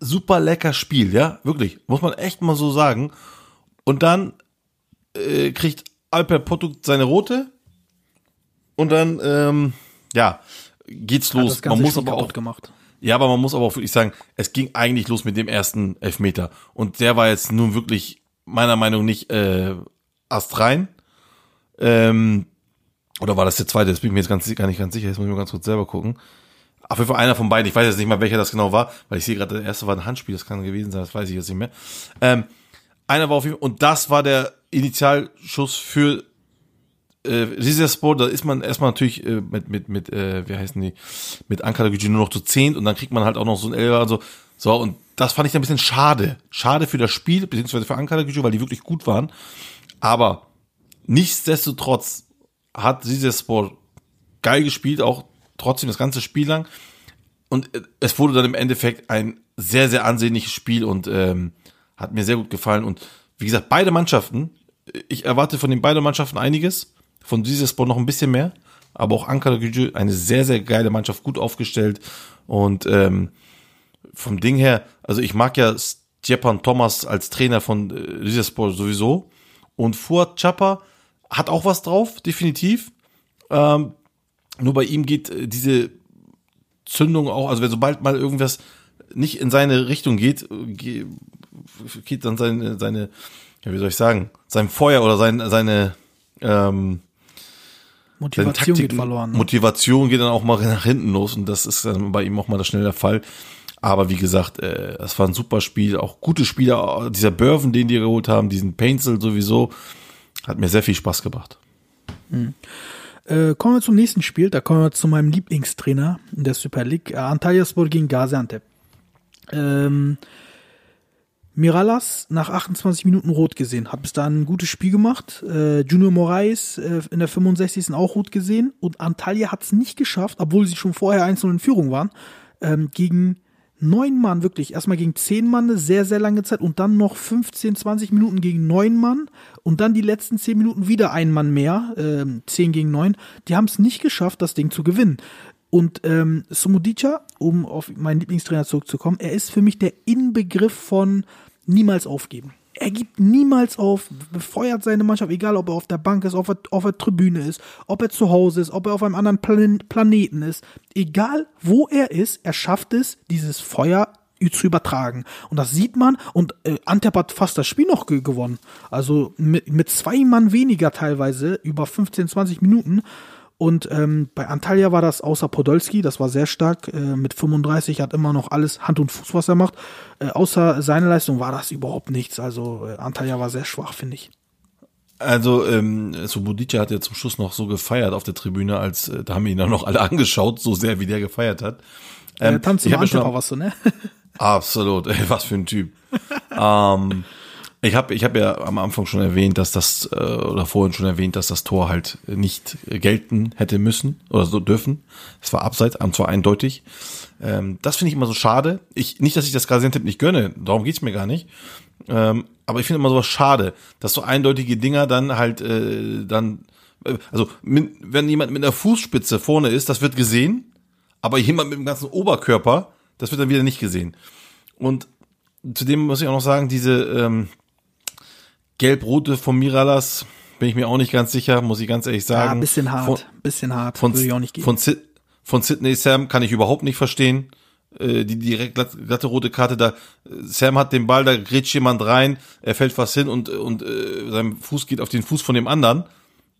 super lecker Spiel, ja, wirklich, muss man echt mal so sagen. Und dann äh, kriegt Alper Potuk seine rote und dann, ähm, ja, geht's los. Man muss Spiel aber auch gemacht. ja, aber man muss aber auch wirklich sagen, es ging eigentlich los mit dem ersten Elfmeter. Und der war jetzt nun wirklich meiner Meinung nach nicht äh, astrein. Ähm, oder war das der zweite? Das bin ich mir jetzt ganz, gar nicht ganz sicher. Jetzt muss ich mal ganz kurz selber gucken. Auf jeden Fall einer von beiden. Ich weiß jetzt nicht mal, welcher das genau war, weil ich sehe gerade, der erste war ein Handspiel. Das kann gewesen sein, das weiß ich jetzt nicht mehr. Ähm, einer war auf jeden Fall, und das war der Initialschuss für äh, Rizespor, da ist man erstmal natürlich äh, mit, mit, mit, äh, wie heißen die, mit Ankara Gücü nur noch zu zehnt und dann kriegt man halt auch noch so ein Elfer und so. So, und das fand ich dann ein bisschen schade. Schade für das Spiel, beziehungsweise für Ankara Gücü, weil die wirklich gut waren. Aber nichtsdestotrotz hat Rizespor geil gespielt, auch trotzdem das ganze Spiel lang. Und äh, es wurde dann im Endeffekt ein sehr, sehr ansehnliches Spiel und ähm, hat mir sehr gut gefallen. Und wie gesagt, beide Mannschaften, ich erwarte von den beiden Mannschaften einiges, von Rizespor noch ein bisschen mehr, aber auch Ankara Gücü, eine sehr, sehr geile Mannschaft, gut aufgestellt und ähm, vom Ding her, also ich mag ja Stjepan Thomas als Trainer von äh, Rizespor sowieso und Fuad Chapa hat auch was drauf, definitiv. Ähm, nur bei ihm geht äh, diese Zündung auch, also wenn sobald mal irgendwas nicht in seine Richtung geht, äh, ge- geht dann seine, seine, ja, wie soll ich sagen, sein Feuer oder sein, seine, ähm, Motivation Taktik, geht verloren. Ne? Motivation geht dann auch mal nach hinten los und das ist dann bei ihm auch mal das schnell der Fall. Aber wie gesagt, äh, das war ein super Spiel, auch gute Spieler, dieser Börven, den die geholt haben, diesen Painzel sowieso, hat mir sehr viel Spaß gebracht. Äh, kommen wir zum nächsten Spiel. Da kommen wir zu meinem Lieblingstrainer in der Super League. Äh, Antalyaspor gegen Gaziantep. Ähm, Miralas nach 28 Minuten rot gesehen, hat bis dahin ein gutes Spiel gemacht. Äh, Junior Moraes äh, in der 65. auch rot gesehen und Antalya hat es nicht geschafft, obwohl sie schon vorher einzeln in Führung waren, ähm, gegen neun Mann wirklich. Erstmal gegen zehn Mann eine sehr, sehr lange Zeit und dann noch 15, 20 Minuten gegen neun Mann und dann die letzten zehn Minuten wieder ein Mann mehr, ähm, zehn gegen neun. Die haben es nicht geschafft, das Ding zu gewinnen. Und ähm, Sumudica, um auf meinen Lieblingstrainer zurückzukommen, er ist für mich der Inbegriff von niemals aufgeben. Er gibt niemals auf, befeuert seine Mannschaft, egal ob er auf der Bank ist, ob er auf der Tribüne ist, ob er zu Hause ist, ob er auf einem anderen Plan Planeten ist. Egal wo er ist, er schafft es, dieses Feuer zu übertragen. Und das sieht man. Und äh, Antep hat fast das Spiel noch ge gewonnen. Also mit, mit zwei Mann weniger teilweise, über 15, 20 Minuten. Und ähm, bei Antalya war das außer Podolski, das war sehr stark. Äh, mit 35 hat immer noch alles Hand und Fuß, was er macht. Äh, außer seine Leistung war das überhaupt nichts. Also äh, Antalya war sehr schwach, finde ich. Also, ähm, Subudica hat ja zum Schluss noch so gefeiert auf der Tribüne, als äh, da haben ihn auch noch alle [LAUGHS] angeschaut, so sehr wie der gefeiert hat. Ähm, Tanz im hab ja schon Antep am- was du, ne? [LAUGHS] Absolut, ey, was für ein Typ. [LAUGHS] ähm, Ich habe ich hab ja am Anfang schon erwähnt, dass das, äh, oder vorhin schon erwähnt, dass das Tor halt nicht gelten hätte müssen oder so dürfen. Es war abseits, und zwar eindeutig. Ähm, das finde ich immer so schade. Ich, nicht, dass ich das Gaziantep nicht gönne, darum geht's mir gar nicht. Ähm, aber ich finde immer sowas schade, dass so eindeutige Dinger dann halt äh, dann, äh, also mit, wenn jemand mit einer Fußspitze vorne ist, das wird gesehen, aber jemand mit dem ganzen Oberkörper, das wird dann wieder nicht gesehen. Und zudem muss ich auch noch sagen, diese ähm, Gelb-Rote von Miralas bin ich mir auch nicht ganz sicher, muss ich ganz ehrlich sagen. Ja, bisschen hart, Von, bisschen hart, von, würde ich auch nicht geben. von, Sid, von Sidney Sam kann ich überhaupt nicht verstehen. Äh, die direkt glatte, glatte rote Karte da. Sam hat den Ball, da grätscht jemand rein, er fällt fast hin und, und äh, sein Fuß geht auf den Fuß von dem anderen,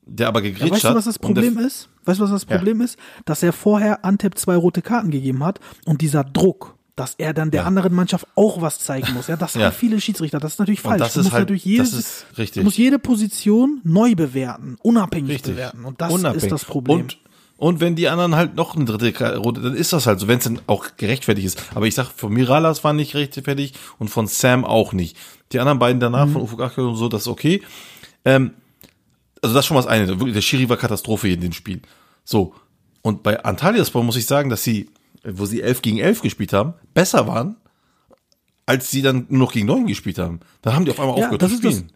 der aber Ja, gegrätscht weißt du, hat. was das Problem ist? Weißt du, was das Problem ist? Dass er vorher Antep zwei rote Karten gegeben hat und dieser Druck, dass er dann der Ja. anderen Mannschaft auch was zeigen muss. Ja, das Ja. haben viele Schiedsrichter. Das ist natürlich Und falsch. das du ist musst halt- natürlich das richtig. Du musst jede Position neu bewerten, unabhängig Richtig. bewerten. Und das Unabhängig. ist das Problem. Und, und wenn die anderen halt noch eine dritte rote, dann ist das halt so, wenn es dann auch gerechtfertigt ist. Aber ich sag, von Miralas war nicht gerechtfertigt und von Sam auch nicht. Die anderen beiden danach, von Ufuk Akio und so, das ist okay. Ähm, also das ist schon was eine. Wirklich, Der Schiri war Katastrophe in dem Spiel. So. Und bei Antalyaspor muss ich sagen, dass sie, wo sie 11 gegen 11 gespielt haben, besser waren, als sie dann nur noch gegen 9 gespielt haben. Dann haben die auf einmal Ja, aufgehört das zu ist das- spielen.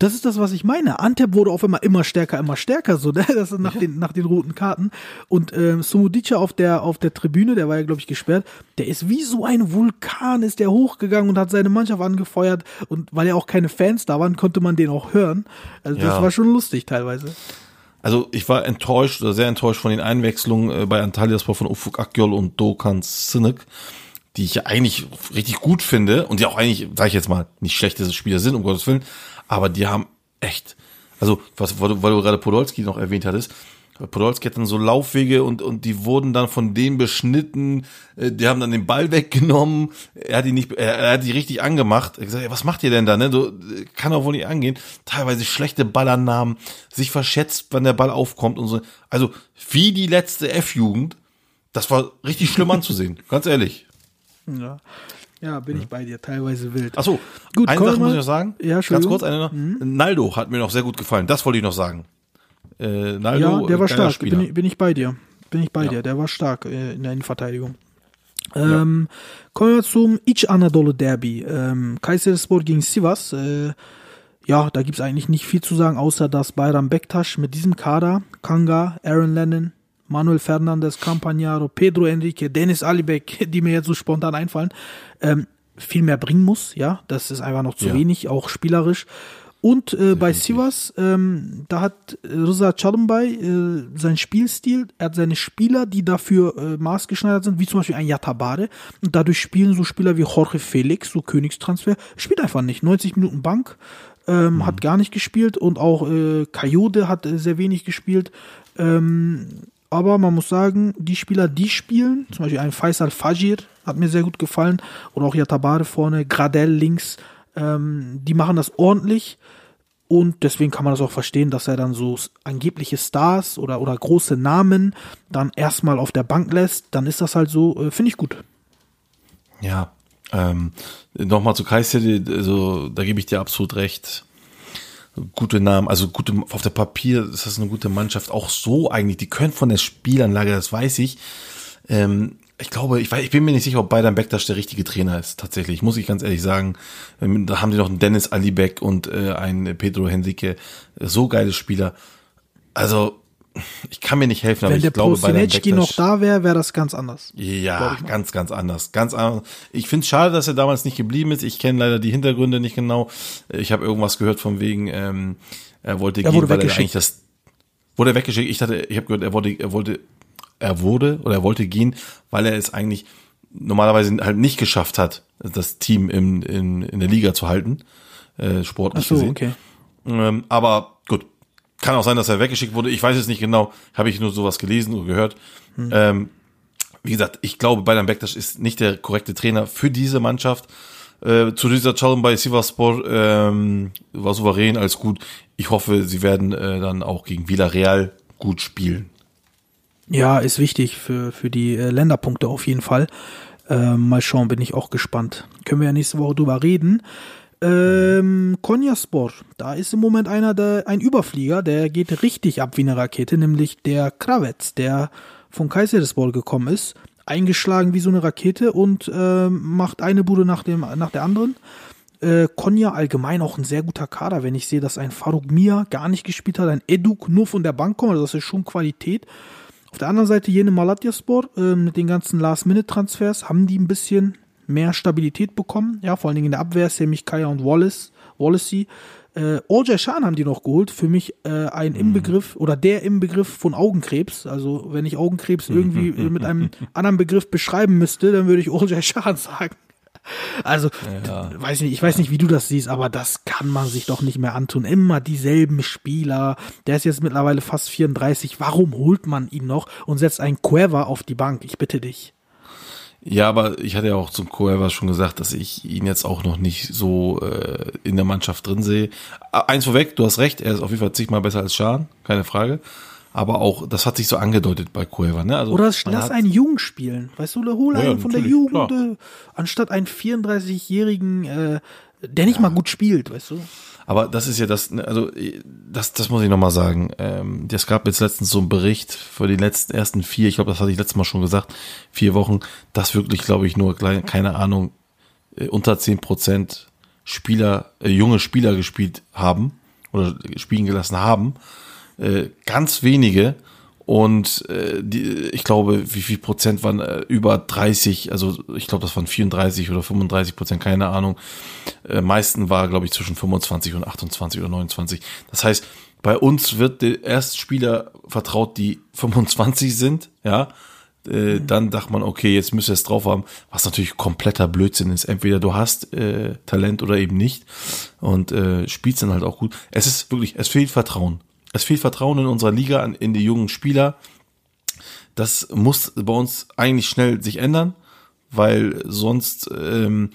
Das ist das, was ich meine. Antep wurde auf einmal immer stärker, immer stärker, so, ne? [LAUGHS] Das nach den, nach den roten Karten. Und ähm, Sumudica auf der, auf der Tribüne, der war ja, glaube ich, gesperrt, der ist wie so ein Vulkan, ist der hochgegangen und hat seine Mannschaft angefeuert. Und weil ja auch keine Fans da waren, konnte man den auch hören. Also das Ja. war schon lustig teilweise. Also ich war enttäuscht oder sehr enttäuscht von den Einwechslungen äh, bei Antalyaspor von Ufuk Akgol und Dokan Sinek, die ich ja eigentlich richtig gut finde und die auch eigentlich, sage ich jetzt mal, nicht schlechte Spieler sind, um Gottes Willen, aber die haben echt, also was, weil du, weil du gerade Podolski noch erwähnt hattest, Podolski hat dann so Laufwege und, und die wurden dann von denen beschnitten, äh, die haben dann den Ball [LAUGHS] weggenommen, er hat die nicht, er, hat die richtig angemacht, er hat gesagt, ja, was macht ihr denn da, ne, so, kann doch wohl nicht angehen, teilweise schlechte Ballannahmen, sich verschätzt, wann der Ball aufkommt und so, also wie die letzte F-Jugend, das war richtig schlimm anzusehen, [LAUGHS] ganz ehrlich. Ja, ja bin ich bei dir, teilweise wild. Ach so, Gut, eine Sache muss ich noch sagen. Ja, Ganz kurz eine noch. Naldo hat mir noch sehr gut gefallen. Das wollte ich noch sagen. Äh, Naldo, ja, der war stark, Spieler. bin ich, bin ich bei dir. Bin ich bei Ja. dir, der war stark äh, in der Innenverteidigung. Ähm, Kommen wir zum İç Anadolu Derby. Ähm, Kayserispor gegen Sivas. Äh, ja, da gibt's eigentlich nicht viel zu sagen, außer dass Bayram Bektaş mit diesem Kader, Kanga, Aaron Lennon, Manuel Fernandes, Campagnaro, Pedro Enrique, Dennis Alibek, [LAUGHS] die mir jetzt so spontan einfallen, ähm, viel mehr bringen muss. Ja, das ist einfach noch zu Ja. wenig, auch spielerisch. Und äh, bei Sivas, ähm, da hat Rıza Çalınbay äh, sein Spielstil, er hat seine Spieler, die dafür äh, maßgeschneidert sind, wie zum Beispiel ein Yatabare. Und dadurch spielen so Spieler wie Jorge Felix, so Königstransfer, spielt einfach nicht. 90 Minuten Bank, ähm, hat gar nicht gespielt und auch äh, Kayode hat äh, sehr wenig gespielt. Ähm, aber man muss sagen, die Spieler, die spielen, zum Beispiel ein Faisal Fajir, hat mir sehr gut gefallen, oder auch Yatabare vorne, Gradel links, ähm, die machen das ordentlich. Und deswegen kann man das auch verstehen, dass er dann so angebliche Stars oder, oder große Namen dann erstmal auf der Bank lässt. Dann ist das halt so, äh, finde ich gut. Ja, ähm, nochmal zu Kayseri, also da gebe ich dir absolut recht. Gute Namen, also gute, auf der Papier ist das eine gute Mannschaft, auch so eigentlich, die können von der Spielanlage, das weiß ich. Ähm, ich glaube, ich, weiß, ich bin mir nicht sicher, ob Bayern Bektasch der richtige Trainer ist, tatsächlich, muss ich ganz ehrlich sagen. Ähm, da haben die noch einen Dennis Alibek und äh, einen Pedro Henrique, äh, so geile Spieler. Also, ich kann mir nicht helfen, aber Wenn ich der glaube, Bayern Prosinecki noch Bektasch- da wäre, wäre das ganz anders. ja, ganz, ganz anders. Ganz anders. Ich finde es schade, dass er damals nicht geblieben ist. Ich kenne leider die Hintergründe nicht genau. Ich habe irgendwas gehört von wegen, ähm, er wollte Er gehen, wurde weil er weggeschickt. eigentlich das wurde er weggeschickt. Ich dachte, ich habe gehört, er wollte, er wollte, er wurde oder er wollte gehen, weil er es eigentlich normalerweise halt nicht geschafft hat, das Team im, in, in der Liga zu halten, äh, sportlich Ach so, gesehen. okay. Ähm, aber gut, kann auch sein, dass er weggeschickt wurde. Ich weiß es nicht genau. Habe ich nur sowas gelesen und gehört. Ähm, wie gesagt, ich glaube, Bayern Bektaş ist nicht der korrekte Trainer für diese Mannschaft. Äh, zu dieser Challenge bei Sivaspor ähm, war souverän, alles gut. Ich hoffe, sie werden äh, dann auch gegen Villarreal gut spielen. Ja, ist wichtig für, für die äh, Länderpunkte auf jeden Fall. Ähm, mal schauen, bin ich auch gespannt. Können wir ja nächste Woche drüber reden. Ähm, Konyaspor, da ist im Moment einer, der, ein Überflieger, der geht richtig ab wie eine Rakete, nämlich der Kravets, der von Kayserispor gekommen ist, eingeschlagen wie so eine Rakete und ähm, macht eine Bude nach, dem, nach der anderen. Äh, Konya allgemein auch ein sehr guter Kader, wenn ich sehe, dass ein Faruk Mia gar nicht gespielt hat, ein Eduk nur von der Bank kommt, also das ist schon Qualität. Auf der anderen Seite jene Malatyaspor äh, mit den ganzen Last-Minute-Transfers haben die ein bisschen mehr Stabilität bekommen. Ja, vor allen Dingen in der Abwehr, Semich Kaya und Wallace, Wallacey. Äh, Oljay Shan haben die noch geholt. Für mich äh, ein Inbegriff oder der Inbegriff von Augenkrebs. Also wenn ich Augenkrebs irgendwie [LAUGHS] mit einem anderen Begriff beschreiben müsste, dann würde ich Oljay Shan [LAUGHS] sagen. Also, Ja. weiß nicht, ich weiß nicht, wie du das siehst, aber das kann man sich doch nicht mehr antun. Immer dieselben Spieler. Der ist jetzt mittlerweile fast 34. Warum holt man ihn noch und setzt einen Cueva auf die Bank? Ich bitte dich. Ja, aber ich hatte ja auch zum Coever schon gesagt, dass ich ihn jetzt auch noch nicht so äh, in der Mannschaft drin sehe. Eins vorweg, du hast recht, er ist auf jeden Fall zigmal besser als Schahn, keine Frage. Aber auch, das hat sich so angedeutet bei Coever, ne? Also, Oder lass einen Jungen spielen. Weißt du, hol Ja, einen von der Jugend, klar. äh, anstatt einen 34-Jährigen, äh, der nicht mal gut spielt, weißt du? Aber das ist ja das, ne, also das, das muss ich nochmal sagen. Ähm, es gab jetzt letztens so einen Bericht für die letzten ersten vier, ich glaube, das hatte ich letztes Mal schon gesagt, vier Wochen, dass wirklich, glaube ich, nur klein, keine Ahnung, äh, unter zehn Prozent Spieler, äh, junge Spieler gespielt haben oder spielen gelassen haben. Äh, ganz wenige und äh, die, ich glaube, wie viel Prozent waren äh, über 30, also ich glaube, das waren 34 oder 35 Prozent, keine Ahnung. Äh, meisten war, glaube ich, zwischen 25 und 28 oder 29. Das heißt, bei uns wird der erst Spieler vertraut, die 25 sind, ja. Äh, Dann dachte man, okay, jetzt müsst ihr es drauf haben, was natürlich kompletter Blödsinn ist. Entweder du hast äh, Talent oder eben nicht und äh, spielst dann halt auch gut. Es ist wirklich, es fehlt Vertrauen. Es fehlt Vertrauen in unserer Liga, in die jungen Spieler. Das muss bei uns eigentlich schnell sich ändern, weil sonst ähm,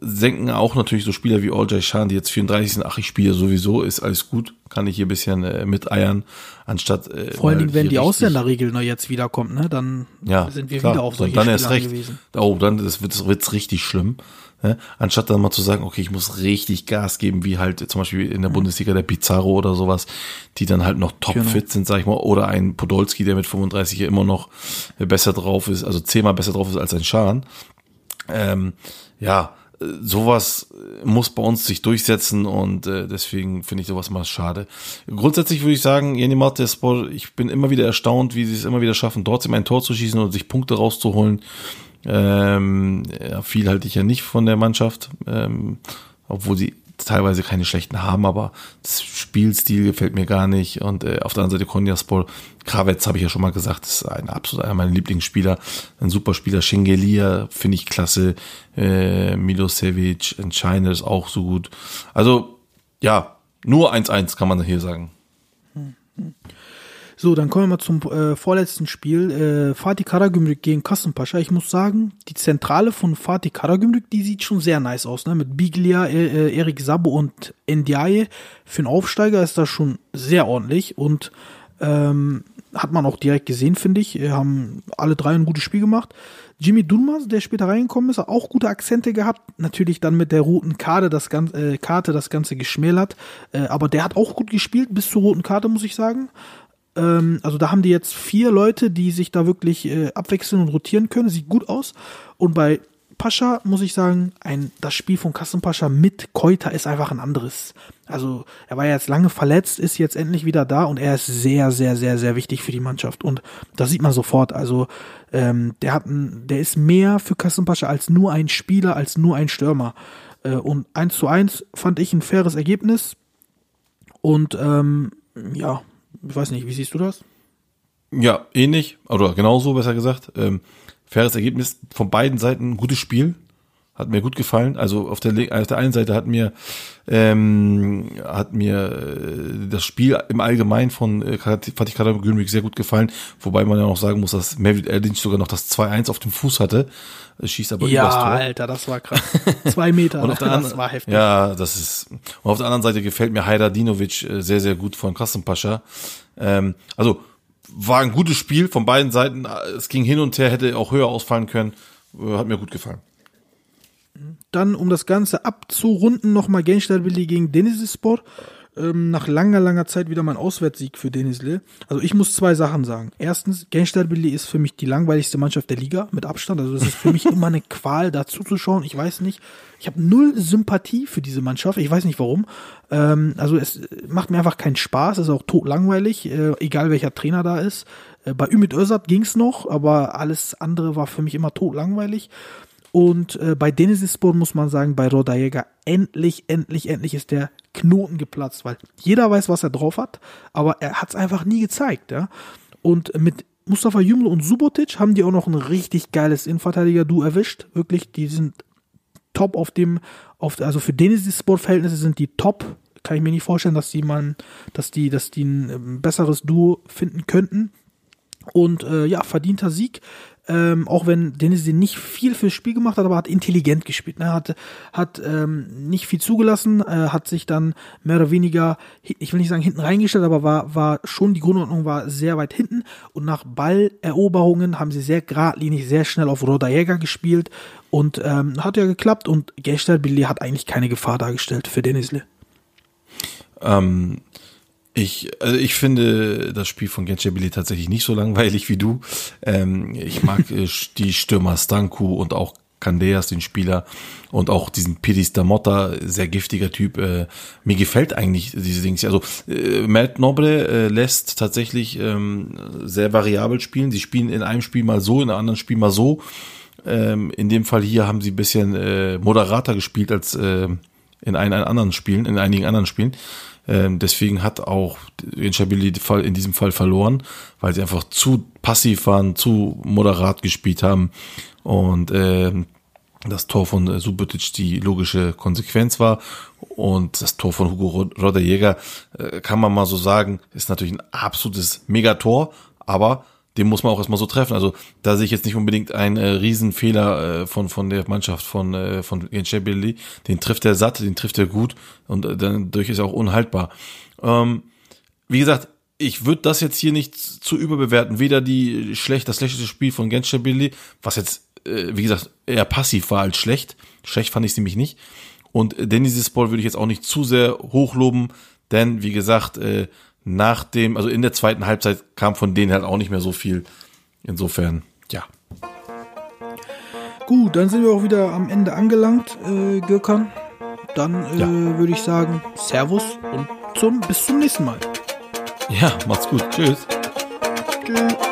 senken auch natürlich so Spieler wie Oljay Shan, die jetzt 34 sind, ach, ich spiele sowieso, ist alles gut, kann ich hier ein bisschen äh, miteiern, anstatt äh, Vor allen Dingen, wenn die Ausländerregel noch jetzt wiederkommt, ne, dann ja, sind wir klar. wieder auf solche und dann erst recht. angewiesen. Oh, dann das wird wird's richtig schlimm. Ne? Anstatt dann mal zu sagen, okay, ich muss richtig Gas geben, wie halt zum Beispiel Mhm. in der Bundesliga der Pizarro oder sowas, die dann halt noch Genau. topfit sind, sag ich mal, oder ein Podolski, der mit 35 ja immer noch besser drauf ist, also zehnmal besser drauf ist als ein Schahn. Ähm, ja, sowas muss bei uns sich durchsetzen und äh, deswegen finde ich sowas mal schade. Grundsätzlich würde ich sagen, Jenny Martespor, ich bin immer wieder erstaunt, wie sie es immer wieder schaffen, trotzdem ein Tor zu schießen und sich Punkte rauszuholen. Ähm, viel halte ich ja nicht von der Mannschaft, ähm, obwohl sie teilweise keine schlechten haben, aber das Spielstil gefällt mir gar nicht. Und äh, auf der anderen Seite Konyaspor, Kravets habe ich ja schon mal gesagt, ist ein absolut einer meiner Lieblingsspieler, ein super Spieler. Schengelia finde ich klasse, äh, Milosevic, Entscheiner ist auch so gut. Also ja, nur 1-1 kann man hier sagen. So, dann kommen wir mal zum äh, vorletzten Spiel. Äh, Fatih Karagümrük gegen Kasımpaşa. Ich muss sagen, die Zentrale von Fatih Karagümrük, die sieht schon sehr nice aus. Ne? Mit Biglia, äh, äh, Erik Sabo und Ndiaye. Für einen Aufsteiger ist das schon sehr ordentlich. Und ähm, hat man auch direkt gesehen, finde ich. Äh, haben alle drei ein gutes Spiel gemacht. Jimmy Dunmas, der später reingekommen ist, hat auch gute Akzente gehabt. Natürlich dann mit der roten Karte das Ganze, äh, Karte das Ganze geschmälert. Äh, aber der hat auch gut gespielt, bis zur roten Karte, muss ich sagen. Ähm, also da haben die jetzt vier Leute, die sich da wirklich äh, abwechseln und rotieren können. Sieht gut aus. Und bei Pascha muss ich sagen, ein, das Spiel von Kassenpascha mit Keuter ist einfach ein anderes. Also er war jetzt lange verletzt, ist jetzt endlich wieder da und er ist sehr, sehr, sehr, sehr wichtig für die Mannschaft. Und das sieht man sofort. Also ähm, der hat der ist mehr für Kassenpascha als nur ein Spieler, als nur ein Stürmer. Äh, und eins zu eins fand ich ein faires Ergebnis. Und ähm, ja, ich weiß nicht, wie siehst du das? Ja, ähnlich, oder genauso besser gesagt. Ähm, faires Ergebnis von beiden Seiten, gutes Spiel. Hat mir gut gefallen. Also auf der, auf der einen Seite hat mir ähm, hat mir äh, das Spiel im Allgemeinen von äh, Fatih Karagümrük sehr gut gefallen, wobei man ja noch sagen muss, dass Mevlid Erdinç sogar noch das 2-1 auf dem Fuß hatte, Es schießt aber übers Tor. Alter, das war krass. Zwei Meter, [LAUGHS] Und auf der das anderen, war heftig. Ja, das ist. Und auf der anderen Seite gefällt mir Haidar Dinovic äh, sehr, sehr gut von Kassenpascha. Ähm, also war ein gutes Spiel von beiden Seiten. Es ging hin und her, hätte auch höher ausfallen können. Äh, Hat mir gut gefallen. Dann, um das Ganze abzurunden, nochmal Gençlerbirliği gegen Denizlispor. Ähm, nach langer, langer Zeit wieder mal ein Auswärtssieg für Denizli. Also ich muss zwei Sachen sagen. Erstens, Gençlerbirliği ist für mich die langweiligste Mannschaft der Liga mit Abstand. Also es ist für mich [LAUGHS] immer eine Qual, da zuzuschauen. Ich weiß nicht. Ich habe null Sympathie für diese Mannschaft. Ich weiß nicht warum. Ähm, also es macht mir einfach keinen Spaß. Es ist auch totlangweilig, äh, egal welcher Trainer da ist. Äh, bei Ümit Özat ging's noch, aber alles andere war für mich immer totlangweilig. Und äh, bei Denizlispor muss man sagen, bei Rodajega endlich, endlich, endlich ist der Knoten geplatzt, weil jeder weiß, was er drauf hat, aber er hat es einfach nie gezeigt. Ja? Und mit Mustafa Juml und Subotic haben die auch noch ein richtig geiles Innenverteidiger-Du erwischt. Wirklich, die sind top auf dem, auf, also für Denizlispor-Verhältnisse sind die top. Kann ich mir nicht vorstellen, dass die man, dass die, dass die ein ähm, besseres Duo finden könnten. Und äh, ja, verdienter Sieg. Ähm, auch wenn Dennis nicht viel fürs Spiel gemacht hat, aber hat intelligent gespielt. Ne? Hat, hat ähm, nicht viel zugelassen, äh, hat sich dann mehr oder weniger, ich will nicht sagen hinten reingestellt, aber war, war schon, die Grundordnung war sehr weit hinten. Und nach Balleroberungen haben sie sehr geradlinig, sehr schnell auf Roda Jäger gespielt. Und ähm, hat ja geklappt und Gestalt Billy hat eigentlich keine Gefahr dargestellt für Dennisle. Ähm, ich, also ich finde das Spiel von Genscher tatsächlich nicht so langweilig wie du. Ähm, ich mag äh, [LAUGHS] die Stürmer Stanku und auch Candeas, den Spieler, und auch diesen Piris Damotta, sehr giftiger Typ. Äh, mir gefällt eigentlich diese Dings. Also äh, Matt Nobre äh, lässt tatsächlich ähm, sehr variabel spielen. Sie spielen in einem Spiel mal so, in einem anderen Spiel mal so. Ähm, in dem Fall hier haben sie ein bisschen äh, moderater gespielt als äh, in ein, ein anderen Spielen, in einigen anderen Spielen. Ähm, deswegen hat auch Instability in diesem Fall verloren, weil sie einfach zu passiv waren, zu moderat gespielt haben. Und ähm, das Tor von Subotic die logische Konsequenz war. Und das Tor von Hugo Rodderjäger, äh, kann man mal so sagen, ist natürlich ein absolutes Megator, aber den muss man auch erstmal so treffen. Also da sehe ich jetzt nicht unbedingt einen äh, Riesenfehler äh, von, von der Mannschaft von, äh, von Gençebeli. Den trifft er satt, den trifft er gut und äh, dadurch ist er auch unhaltbar. Ähm, wie gesagt, ich würde das jetzt hier nicht zu überbewerten. Weder die schlecht, das schlechteste Spiel von Gençebeli, was jetzt, äh, wie gesagt, eher passiv war als schlecht. Schlecht fand ich es nämlich nicht. Und Dennis Ball würde ich jetzt auch nicht zu sehr hochloben, denn wie gesagt, äh, nach dem, also in der zweiten Halbzeit kam von denen halt auch nicht mehr so viel. Insofern, ja. Gut, dann sind wir auch wieder am Ende angelangt, äh, Gürkan. Dann äh, ja. würde ich sagen, Servus und zum, bis zum nächsten Mal. Ja, macht's gut. Tschüss. Tschüss.